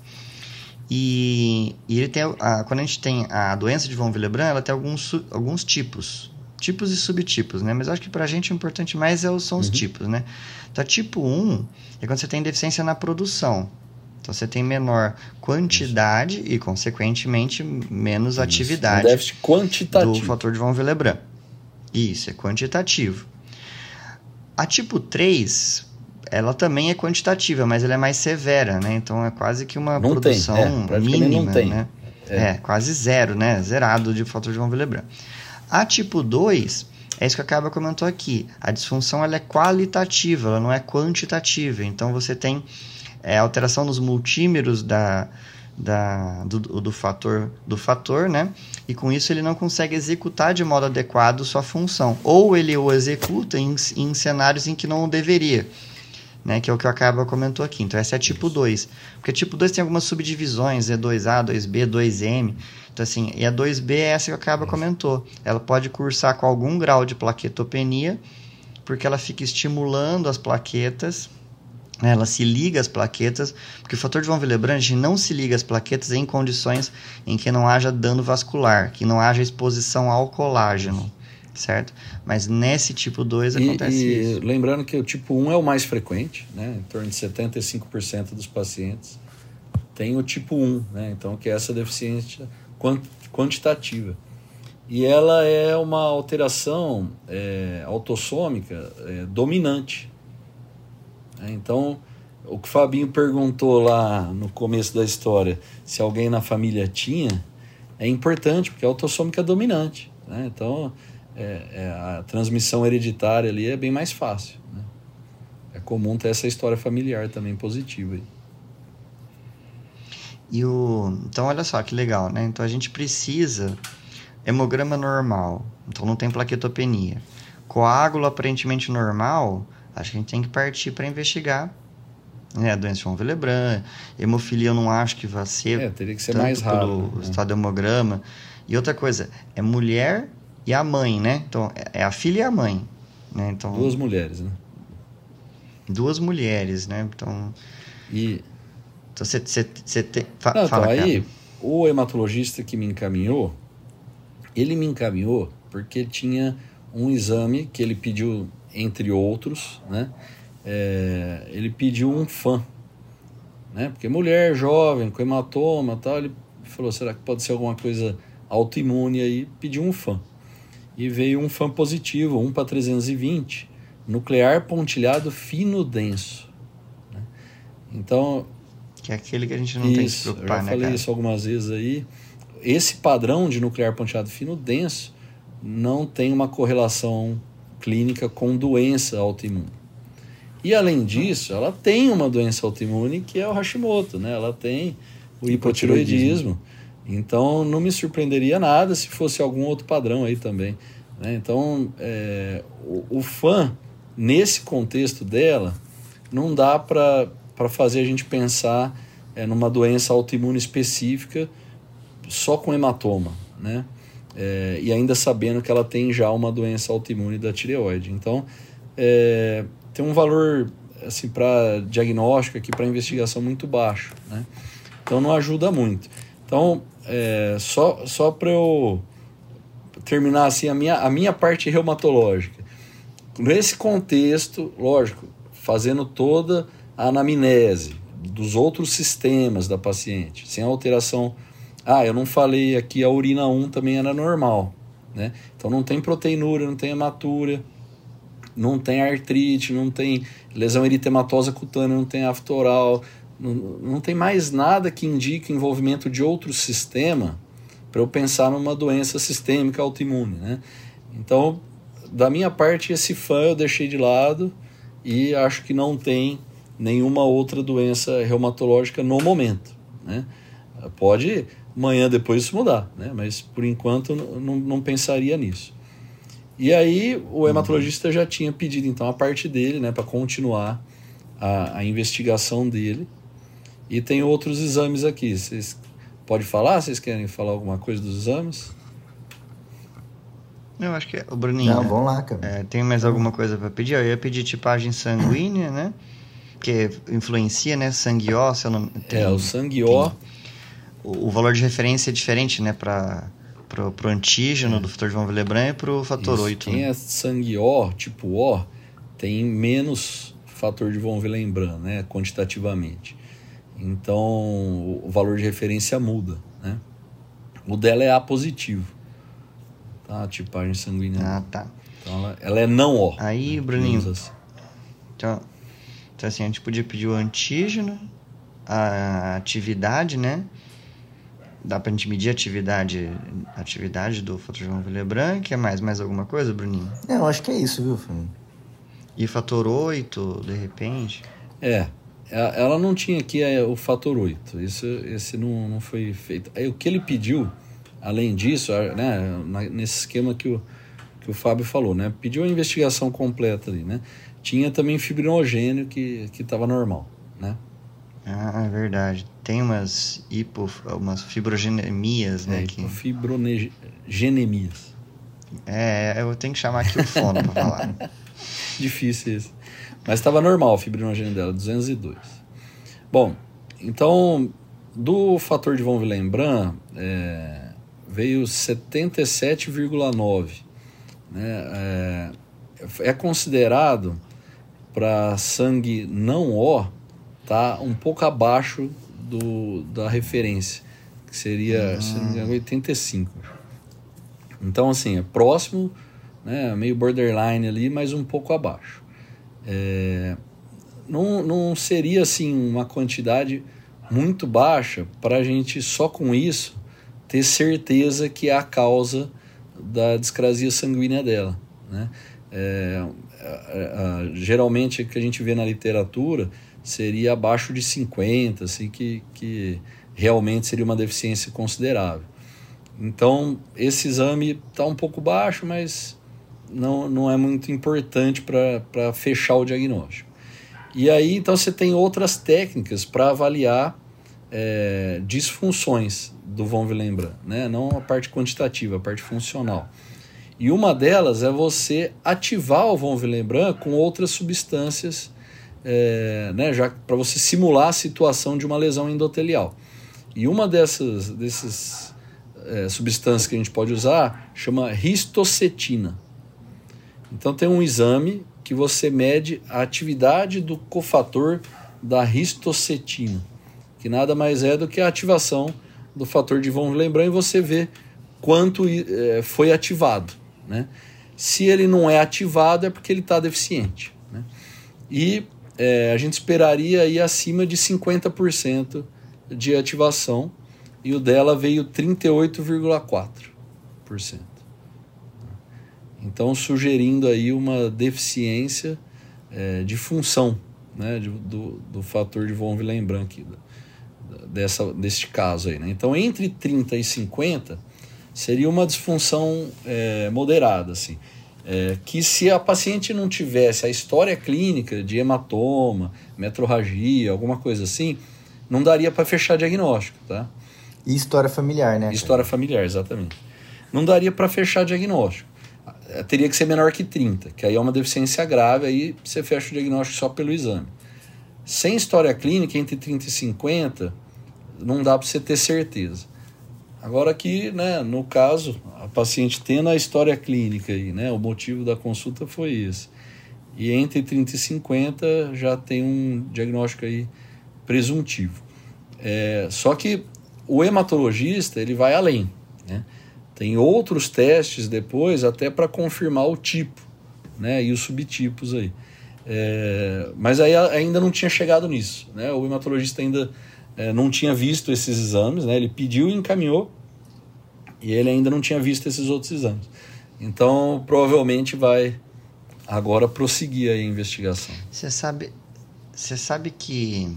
e, e ele tem, a, quando a gente tem a doença de von Willebrand, ela tem alguns, alguns tipos, tipos e subtipos, né, mas acho que para a gente o importante mais é, são os uhum. tipos, né. Então, tipo 1 é quando você tem deficiência na produção, então você tem menor quantidade e, consequentemente, menos Isso. atividade. Um déficit quantitativo. Do fator de von Willebrand. Isso, é quantitativo. A tipo 3, ela também é quantitativa, mas ela é mais severa, né? Então é quase que uma não produção tem, é, mínima, não tem. né? É. é. quase zero, né? Zerado de fator de von Willebrand. A tipo 2, é isso que a Caba comentou aqui. A disfunção ela é qualitativa, ela não é quantitativa. Então você tem é, alteração nos multímeros da, da, do, do, fator, do fator, né? E com isso ele não consegue executar de modo adequado sua função. Ou ele o executa em, em cenários em que não deveria. Né, que é o que o Acaba comentou aqui. Então, essa é tipo 2. Porque tipo 2 tem algumas subdivisões, E2A, 2B, 2M. Então, assim, e a 2B é essa que o Acaba comentou. Ela pode cursar com algum grau de plaquetopenia, porque ela fica estimulando as plaquetas ela se liga às plaquetas, porque o fator de von Willebrand não se liga às plaquetas em condições em que não haja dano vascular, que não haja exposição ao colágeno, certo? Mas nesse tipo 2 acontece e, isso. Lembrando que o tipo 1 é o mais frequente, né? em torno de 75% dos pacientes tem o tipo 1, né? então que é essa deficiência quantitativa. E ela é uma alteração é, autossômica é, dominante, então, o que o Fabinho perguntou lá no começo da história, se alguém na família tinha, é importante, porque a autossômica é dominante. Né? Então, é, é, a transmissão hereditária ali é bem mais fácil. Né? É comum ter essa história familiar também positiva. Aí. E o... Então, olha só que legal, né? Então, a gente precisa hemograma normal, então não tem plaquetopenia. Coágulo aparentemente normal, acho que a gente tem que partir para investigar né, a doença de von Willebrand, hemofilia eu não acho que vai ser, é, teria que ser mais rápido, pelo né? estado hemograma. E outra coisa, é mulher e a mãe, né? Então, é, é a filha e a mãe, né? Então, duas mulheres, né? Duas mulheres, né? Então, e então você você tem fa, não, fala então, aí o hematologista que me encaminhou, ele me encaminhou porque tinha um exame que ele pediu entre outros, né? É, ele pediu um fã, né? Porque mulher jovem com hematoma, tal, ele falou, será que pode ser alguma coisa autoimune aí? Pediu um fã. E veio um fã positivo, 1 para 320, nuclear pontilhado fino denso. Né? Então, que é aquele que a gente não isso, tem que se preocupar, eu já né, falei cara? isso algumas vezes aí. Esse padrão de nuclear pontilhado fino denso não tem uma correlação clínica com doença autoimune. E além disso, ela tem uma doença autoimune que é o Hashimoto, né? Ela tem o hipotiroidismo. Então não me surpreenderia nada se fosse algum outro padrão aí também. Né? Então é, o, o fã, nesse contexto dela, não dá para fazer a gente pensar é, numa doença autoimune específica só com hematoma, né? É, e ainda sabendo que ela tem já uma doença autoimune da tireoide. Então, é, tem um valor assim para diagnóstico aqui para investigação muito baixo, né? Então não ajuda muito. Então é, só, só para eu terminar assim a minha, a minha parte reumatológica. Nesse contexto, lógico, fazendo toda a anamnese dos outros sistemas da paciente, sem alteração. Ah, eu não falei aqui, a urina 1 também era normal. Né? Então não tem proteinúria, não tem hematúria, não tem artrite, não tem lesão eritematosa cutânea, não tem aftoral, não, não tem mais nada que indique envolvimento de outro sistema para eu pensar numa doença sistêmica autoimune. Né? Então, da minha parte, esse fã eu deixei de lado e acho que não tem nenhuma outra doença reumatológica no momento. Né? Pode amanhã depois isso mudar, né? mas por enquanto não, não pensaria nisso. E aí o hematologista já tinha pedido então a parte dele né, para continuar a, a investigação dele. E tem outros exames aqui. Vocês podem falar? Vocês querem falar alguma coisa dos exames? Eu acho que é o Bruninho. Não, vamos lá, cara. É, tem mais alguma coisa para pedir? Eu ia pedir tipagem sanguínea, né? Porque influencia, né? Sangue O, se eu não... Tem, é, o sangue O... O, o, valor de referência é diferente, né? Para pro, pro antígeno é. do fator de von Willebrand e pro fator Isso. 8. Quem né? é sangue O, tipo O, tem menos fator de von Willebrand, né? Quantitativamente. Então, o valor de referência muda, né? O dela é A positivo. Tá? A tipagem sanguínea. Ah, tá. Então, ela, ela é não O. Aí, né? Bruninho... Assim. Então, então, assim, a gente podia pedir o antígeno, a atividade, né? Dá pra gente medir a atividade, a atividade do fator João Willebrand, que é mais, mais alguma coisa, Bruninho? É, eu acho que é isso, viu, Fernando? E fator 8, de repente? É, ela não tinha aqui é, o fator 8, isso, esse não, não foi feito. Aí, o que ele pediu, além disso, né, nesse esquema que o, que o Fábio falou, né, pediu a investigação completa ali, né, tinha também fibrinogênio que estava normal, né? Ah, é verdade. Tem umas hipo, umas fibrogenemias, né? É, que... Fibrogenemias. É, eu tenho que chamar aqui o fono para falar. Difícil isso. Mas estava normal o fibrinogênio dela, 202. Bom, então, do fator de von Willebrand, é, veio 77,9. Né? É, é considerado para sangue não O tá um pouco abaixo do, da referência, que seria, ah. se não me engano, 85. Então, assim, é próximo, né, meio borderline ali, mas um pouco abaixo. É, não, não seria, assim, uma quantidade muito baixa para a gente, só com isso, ter certeza que é a causa da discrasia sanguínea dela, né? É, geralmente o que a gente vê na literatura seria abaixo de 50, assim, que, que realmente seria uma deficiência considerável. Então, esse exame está um pouco baixo, mas não, não é muito importante para fechar o diagnóstico. E aí, então, você tem outras técnicas para avaliar é, disfunções do von Willebrand, né? não a parte quantitativa, a parte funcional. E uma delas é você ativar o von Willebrand com outras substâncias, é, né, já para você simular a situação de uma lesão endotelial. E uma dessas, dessas é, substâncias que a gente pode usar chama histocetina. Então tem um exame que você mede a atividade do cofator da histocetina, que nada mais é do que a ativação do fator de von Willebrand e você vê quanto é, foi ativado. Né? Se ele não é ativado, é porque ele está deficiente. Né? E é, a gente esperaria aí acima de 50% de ativação e o dela veio 38,4%. Então, sugerindo aí uma deficiência é, de função né, de, do, do fator de von Willebrand dessa, deste caso aí. Né? Então, entre 30 e 50 seria uma disfunção é, moderada, assim. É, que se a paciente não tivesse a história clínica de hematoma, metrorragia, alguma coisa assim, não daria para fechar diagnóstico, tá? E história familiar, né? História familiar, exatamente. Não daria para fechar diagnóstico. É, teria que ser menor que 30, que aí é uma deficiência grave, aí você fecha o diagnóstico só pelo exame. Sem história clínica, entre 30 e 50, não dá para você ter certeza. Agora aqui, né, no caso, a paciente tendo a história clínica aí, né, o motivo da consulta foi esse. E entre 30 e 50 já tem um diagnóstico aí presuntivo. É, só que o hematologista ele vai além, né? Tem outros testes depois até para confirmar o tipo, né? E os subtipos aí. É, mas aí ainda não tinha chegado nisso, né? O hematologista ainda é, não tinha visto esses exames, né? Ele pediu e encaminhou e ele ainda não tinha visto esses outros exames. Então, provavelmente vai agora prosseguir a investigação. Você sabe, você sabe que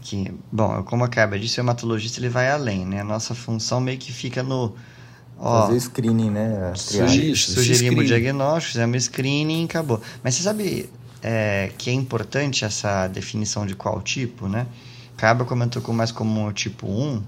que, bom, como acaba de ser o hematologista, ele vai além, né? A nossa função meio que fica no Ó, Fazer screening, né? Sugerimos sugerimos diagnóstico, fizemos screening e acabou. Mas você sabe é, que é importante essa definição de qual tipo, né? Caba comentou com mais como tipo 1,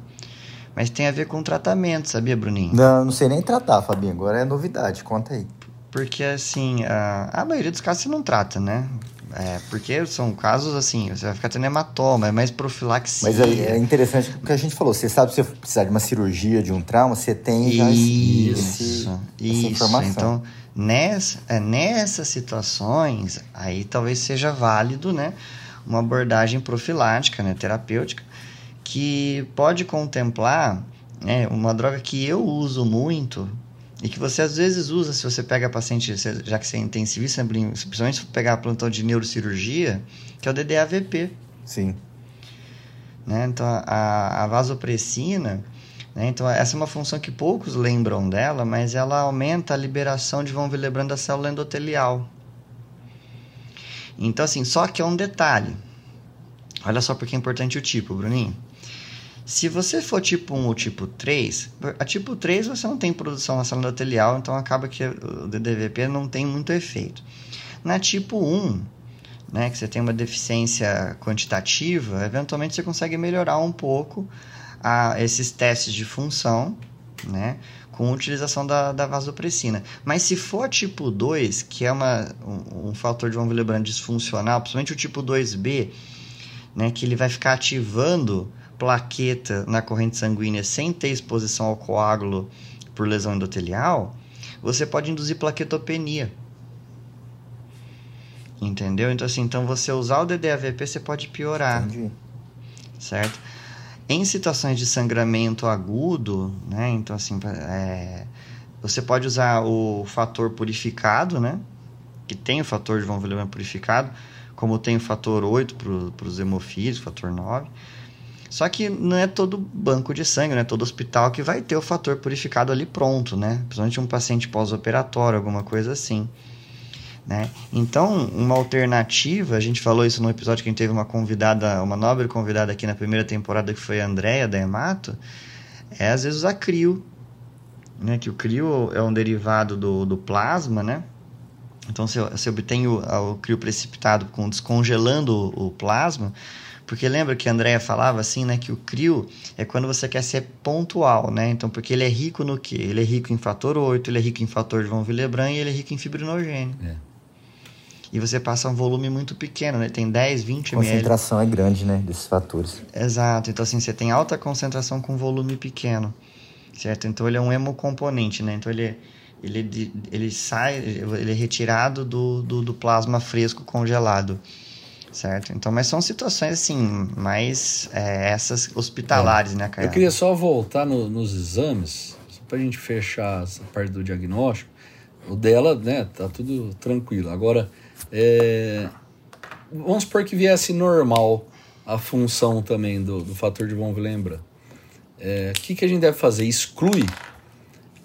mas tem a ver com tratamento, sabia, Bruninho? Não, não sei nem tratar, Fabinho. Agora é novidade, conta aí. Porque, assim, a, a maioria dos casos você não trata, né? É, porque são casos assim, você vai ficar tendo hematoma, é mais profilaxia. Mas é, é interessante o que a gente falou. Você sabe se você precisar de uma cirurgia, de um trauma, você tem já isso, esse, isso. informação. Então, nessa, é, nessas situações, aí talvez seja válido, né? Uma abordagem profilática, né, terapêutica, que pode contemplar né, uma droga que eu uso muito e que você às vezes usa se você pega paciente, já que você é intensivista, principalmente se pegar plantão de neurocirurgia, que é o DDAVP. Sim. Né? Então, a, a vasopressina, né? então essa é uma função que poucos lembram dela, mas ela aumenta a liberação de von Willebrand da célula endotelial. Então, assim, só que é um detalhe. Olha só porque é importante o tipo, Bruninho. Se você for tipo 1 ou tipo 3, a tipo 3 você não tem produção na célula endotelial, então acaba que o DDVP não tem muito efeito. Na tipo 1, né, que você tem uma deficiência quantitativa, eventualmente você consegue melhorar um pouco a, esses testes de função, né, com utilização da, da vasopressina. Mas se for tipo 2, que é uma, um, um fator de von Willebrand disfuncional, principalmente o tipo 2B, né, que ele vai ficar ativando plaqueta na corrente sanguínea sem ter exposição ao coágulo por lesão endotelial, você pode induzir plaquetopenia. Entendeu? Então, assim, então você usar o DDAVP, você pode piorar. Entendi. Certo? Em situações de sangramento agudo, né? Então, assim, é, você pode usar o fator purificado, né? Que tem o fator de von Willebrand purificado, como tem o fator 8 para os hemofílicos, fator 9 só que não é todo banco de sangue, não é todo hospital que vai ter o fator purificado ali pronto, né? Principalmente um paciente pós-operatório, alguma coisa assim. Né? Então, uma alternativa, a gente falou isso no episódio que a gente teve uma convidada, uma nobre convidada aqui na primeira temporada, que foi a Andrea da Emato, é às vezes usar crio, né? Que o crio é um derivado do, do plasma, né? Então, você, você obtém o, o crio precipitado com descongelando o, o plasma, porque lembra que a Andrea falava assim, né, que o CRIO é quando você quer ser pontual, né? Então, porque ele é rico no quê? Ele é rico em fator 8, ele é rico em fator de von Willebrand e ele é rico em fibrinogênio. É. E você passa um volume muito pequeno, né? Tem 10, 20 ml. A concentração é grande, né, desses fatores. Exato. Então, assim, você tem alta concentração com volume pequeno, certo? Então, ele é um hemocomponente, né? Então, ele, ele, ele sai, ele é retirado do, do, do plasma fresco congelado certo? Então, mas são situações assim, mais é, essas hospitalares, é. né, Caio? Eu queria só voltar no, nos exames, só para a gente fechar essa parte do diagnóstico. O dela, né, tá tudo tranquilo. Agora, é, vamos supor que viesse normal a função também do, do fator de von Willebrand. É, o que, que a gente deve fazer? Exclui?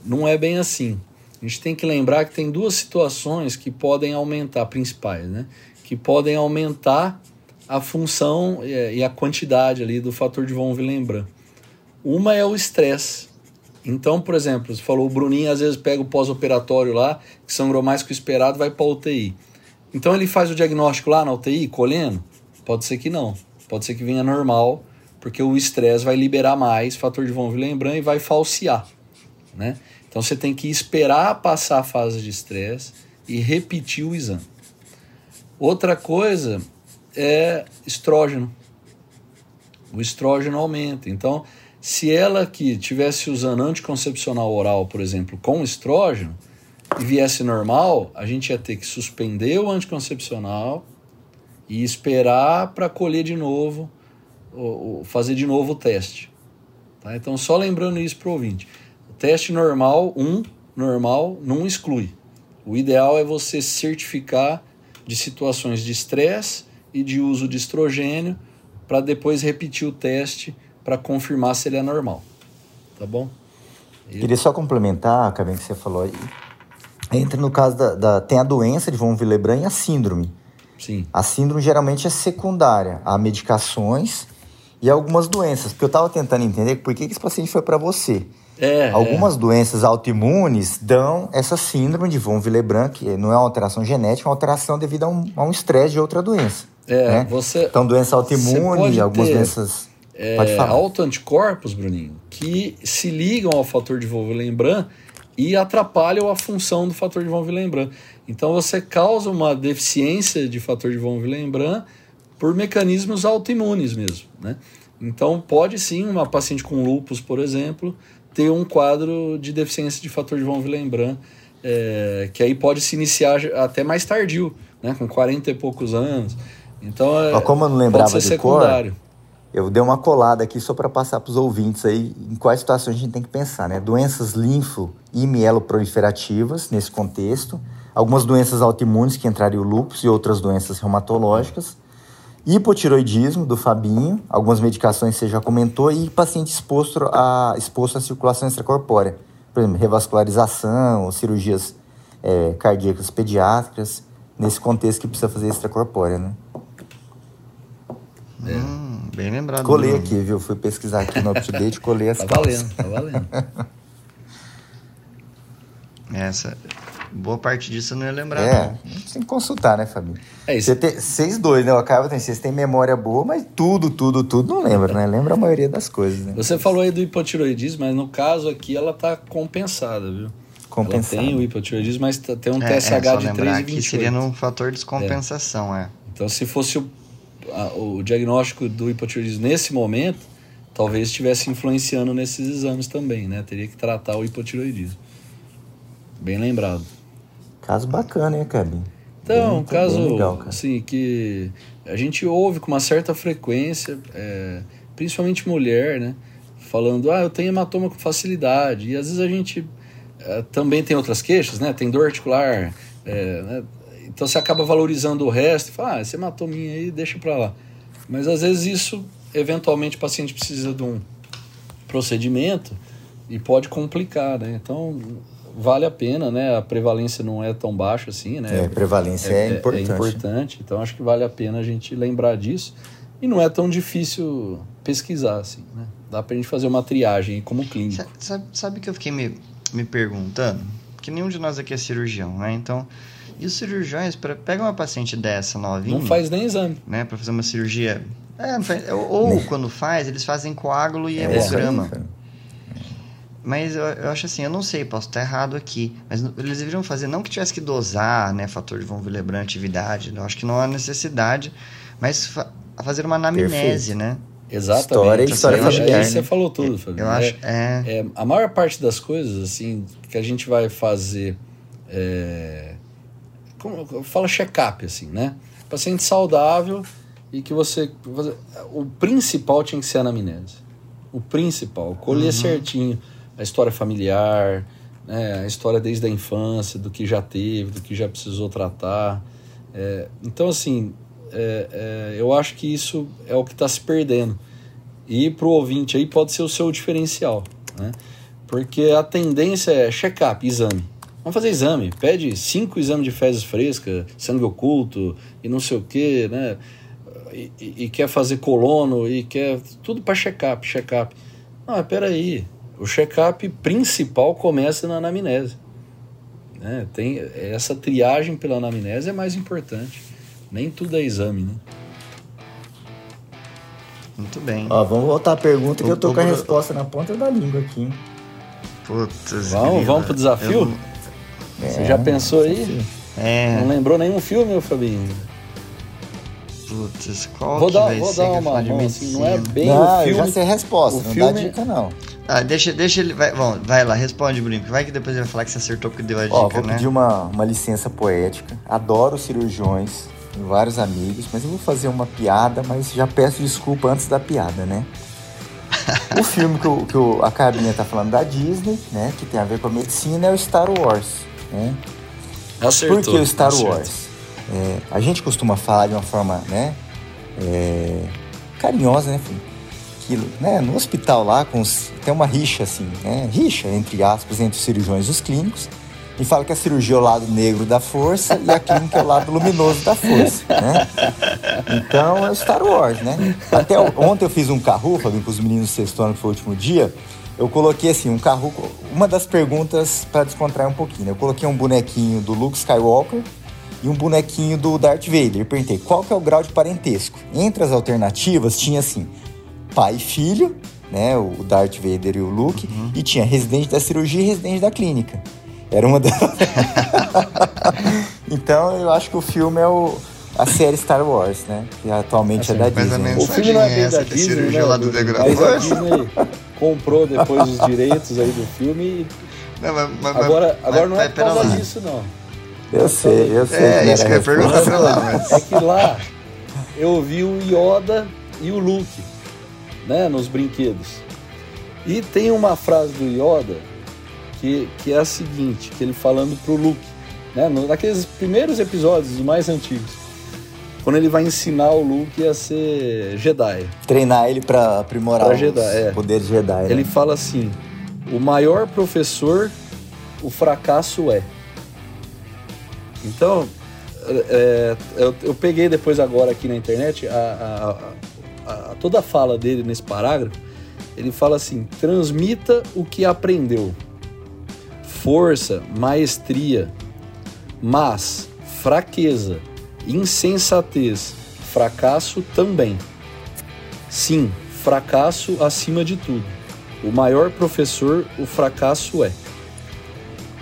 Não é bem assim. A gente tem que lembrar que tem duas situações que podem aumentar, principais, né? que podem aumentar a função e a quantidade ali do fator de von Willebrand. Uma é o estresse. Então, por exemplo, você falou o Bruninho às vezes pega o pós-operatório lá, que sangrou mais que o esperado, vai para UTI. Então ele faz o diagnóstico lá na UTI, colhendo? Pode ser que não. Pode ser que venha normal, porque o estresse vai liberar mais fator de von Willebrand e vai falsear, né? Então você tem que esperar passar a fase de estresse e repetir o exame. Outra coisa é estrógeno. O estrógeno aumenta. Então, Se ela que tivesse usando anticoncepcional oral, por exemplo, com estrógeno, e viesse normal, a gente ia ter que suspender o anticoncepcional e esperar para colher de novo, ou, fazer de novo o teste. Tá? Então, só lembrando isso para o ouvinte. O teste normal, um, normal, não exclui. O ideal é você certificar de situações de estresse e de uso de estrogênio para depois repetir o teste para confirmar se ele é normal. Tá bom? E... Queria só complementar, Cabem, que você falou aí. Entra no caso da, da, Tem a doença de von Willebrand e a síndrome. Sim. A síndrome geralmente é secundária a medicações e algumas doenças. Porque eu estava tentando entender por que esse paciente foi para você. É, Algumas é. doenças autoimunes dão essa síndrome de von Willebrand, que não é uma alteração genética, é uma alteração devido a um estresse um de outra doença. É, né? você. Então, doença autoimune, algumas doenças. É, pode falar. Autoanticorpos, Bruninho, que se ligam ao fator de von Willebrand e atrapalham a função do fator de von Willebrand. Então, você causa uma deficiência de fator de von Willebrand por mecanismos autoimunes mesmo, né? Então, pode sim, uma paciente com lúpus, por exemplo, ter um quadro de deficiência de fator de von Willebrand, é, que aí pode se iniciar até mais tardio, né, com 40 e poucos anos. Então, é, como eu não lembrava pode ser secundário. Cor, eu dei uma colada aqui só para passar para os ouvintes aí em quais situações a gente tem que pensar, né? Doenças linfo e mieloproliferativas nesse contexto, algumas doenças autoimunes que entrariam o lúpus e outras doenças reumatológicas, hipotiroidismo do Fabinho, algumas medicações você já comentou, e paciente exposto à, exposto à circulação extracorpórea, por exemplo, revascularização, cirurgias é, cardíacas pediátricas, nesse contexto que precisa fazer extracorpórea, né? É. Bem lembrado. Colei aqui, viu? Fui pesquisar aqui no UpToDate, colei as Tá valendo, tá valendo. Essa, boa parte disso eu não ia lembrar. É, não. tem que consultar, né, Fabinho? É isso. Você tem, vocês dois, né? O Caio tem, vocês têm memória boa, mas tudo, tudo, tudo não lembra, né? Lembra a maioria das coisas, né? Você falou aí do hipotiroidismo, mas no caso aqui ela tá compensada, viu? Compensado. Ela tem o hipotiroidismo, mas tá, tem um É, TSH é, só de lembrar 3,28. que seria num fator de descompensação, é. Então, se fosse o, a- o diagnóstico do hipotiroidismo nesse momento, talvez estivesse influenciando nesses exames também, né? Teria que tratar o hipotiroidismo. Bem lembrado. Caso bacana, hein, Cabinho? Então, Bem- um caso legal, assim, que a gente ouve com uma certa frequência, é, principalmente mulher, né? Falando, ah, eu tenho hematoma com facilidade. E às vezes a gente é, também tem outras queixas, né? Tem dor articular, é, né? Então você acaba valorizando o resto e fala, ah, esse hematominha aí, deixa pra lá. Mas às vezes isso, eventualmente, o paciente precisa de um procedimento e pode complicar, né? Então, vale a pena, né? A prevalência não é tão baixa assim, né? É, prevalência é, importante. É importante, então acho que vale a pena a gente lembrar disso. E não é tão difícil pesquisar, assim, né? Dá pra gente fazer uma triagem aí como clínico. Sa- Sabe, sabe que eu fiquei me, me perguntando? Que nenhum de nós aqui é cirurgião, né? Então, e os cirurgiões, pra, pega uma paciente dessa novinha, Não faz nem exame. né, pra fazer uma cirurgia. É, não faz- ou, ou quando faz, eles fazem coágulo e É hemograma. Mas eu, eu acho assim, eu não sei, posso estar errado aqui, mas eles deveriam fazer, não que tivesse que dosar, né, fator de von Willebrand, atividade, eu acho que não há necessidade, mas fa fazer uma anamnese, né? Exatamente. História- história Aí- aí familiar, você né? falou tudo, Fabio. Eu É- acho, é, É, a maior parte das coisas, assim, que a gente vai fazer. É, como fala check-up, assim, né? Paciente saudável e que você. O principal tinha que ser a anamnese. O principal. Colher certinho a história familiar, né? a história desde a infância, do que já teve, do que já precisou tratar. É, então, assim, é, é, eu acho que isso é o que está se perdendo. E para o ouvinte aí pode ser o seu diferencial, né? Porque a tendência é check-up, exame. Vamos fazer exame. Pede cinco exames de fezes fresca, sangue oculto e não sei o que, né? E, e- e quer fazer colono e quer tudo para check-up, check-up. Não, mas peraí. O check-up principal começa na anamnese. Né? Tem, essa triagem pela anamnese é mais importante. Nem tudo é exame, né? muito bem. Ó, vamos voltar à pergunta que O- eu tô o com a resposta na ponta da língua aqui. hein? Putz, Vamos, grila. vamos pro desafio? Eu Você já pensou aí? É, Não lembrou nenhum filme, ô Fabinho? Putz, qual Vou que dar, vai vou ser dar uma mão, assim, não é bem não, o eu filme. já sei a resposta, o não filme- dá dica não. Ah, deixa, deixa ele. Vai, bom, vai lá, responde, Bruno. Vai que depois ele vai falar que você acertou porque deu a dica, Ó, vou né? pedir uma, uma licença poética. Adoro cirurgiões, tenho vários amigos, mas eu vou fazer uma piada, mas já peço desculpa antes da piada, né? o filme que, o- que o- a cabinha tá falando da Disney, né? Que tem a ver com a medicina, é o Star Wars, né? Acertou. Por que o Star acertou. Wars? É, a gente costuma falar de uma forma, né? é, carinhosa, né? Que, né, no hospital lá, com os- tem uma rixa, assim, né? Rixa, entre aspas, entre os cirurgiões e os clínicos. E fala que a cirurgia é o lado negro da força e a clínica é o lado luminoso da força, né? Então é o Star Wars, né? Até ontem eu fiz um carro, Fabinho, com os meninos do sexto ano, que foi o último dia. Eu coloquei assim, um carro. Uma das perguntas para descontrair um pouquinho. né? Eu coloquei um bonequinho do Luke Skywalker e um bonequinho do Darth Vader. Perguntei qual que é o grau de parentesco. Entre as alternativas tinha assim, pai e filho, né? O Darth Vader e o Luke, e tinha residente da cirurgia e residente da clínica. Era uma das. então eu acho que o filme é o, a série Star Wars, né? Que atualmente é da Mas a Disney. mensagem O filme não é da que a Disney, cirurgia né? lá do Negro da mas a Força. Disney comprou depois os direitos aí do filme e Não, mas, mas, agora, mas- agora não é mas por causa lá. disso, não. Eu sei, eu sei. É, que isso que eu ia perguntar pra lá, mas. É que lá eu vi o Yoda e o Luke, né, nos brinquedos. E tem uma frase do Yoda que, que é a seguinte, que ele falando pro Luke, né, naqueles primeiros episódios, os mais antigos, quando ele vai ensinar o Luke a ser Jedi. Treinar ele pra aprimorar Pra os Jedi, é. poderes Jedi. né? Ele fala assim: o maior professor, o fracasso é. Então, é, eu, eu peguei depois agora aqui na internet a, a- a- a- toda a fala dele nesse parágrafo. Ele fala assim: transmita o que aprendeu, força, maestria, mas fraqueza, insensatez, fracasso também. Sim, fracasso acima de tudo. O maior professor, o fracasso é.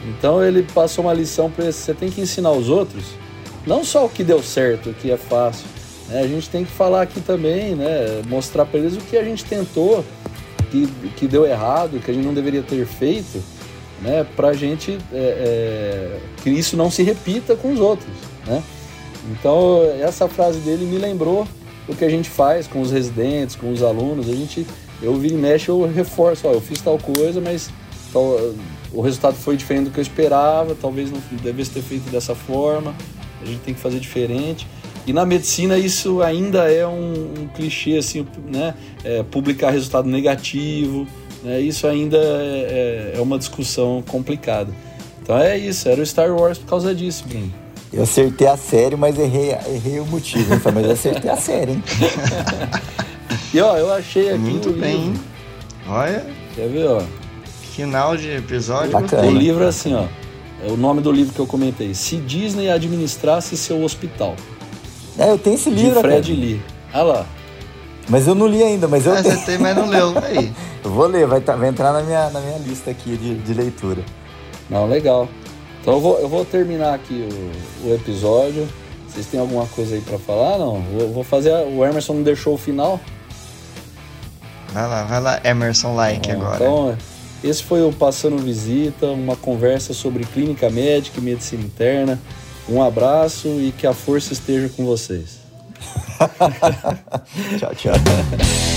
Então ele passou uma lição para você tem que ensinar os outros, não só o que deu certo, o que é fácil. né? A gente tem que falar aqui também, né? Mostrar para eles o que a gente tentou, que, que deu errado, que a gente não deveria ter feito, né? Para a gente é, é, que isso não se repita com os outros, né? Então essa frase dele me lembrou o que a gente faz com os residentes, com os alunos. A gente, eu vira e mexe, eu reforço, ó, eu fiz tal coisa, mas tal- o resultado foi diferente do que eu esperava, talvez não devesse ter feito dessa forma, a gente tem que fazer diferente. E na medicina isso ainda é um, um clichê, assim, né? É, publicar resultado negativo, né? isso ainda é, é uma discussão complicada. Então é isso, era o Star Wars por causa disso, Bruno. Eu acertei a série, mas errei, errei o motivo, hein? Mas eu acertei a série, hein? E ó, eu achei aqui Muito bem, livro. hein? Olha, Quer ver, ó? final de episódio. Bacana. O livro é assim, ó. É o nome do livro que eu comentei. Se Disney administrasse seu hospital. É, eu tenho esse De livro, Fred cara. Lee. Ah lá. Mas eu não li ainda, mas eu Ah, tenho. você tem, mas não leu. Aí. Eu vou ler, vai, tá- vai entrar na minha, na minha lista aqui de, de leitura. Não, legal. Então eu vou, eu vou terminar aqui o, o episódio. Vocês têm alguma coisa aí pra falar? Não. Vou, vou fazer. a- o Emerson não deixou o final. Vai lá, vai lá, Emerson Like Bom, agora. Então, esse foi o Passando Visita, uma conversa sobre clínica médica e medicina interna. Um abraço e que a força esteja com vocês. Tchau, tchau.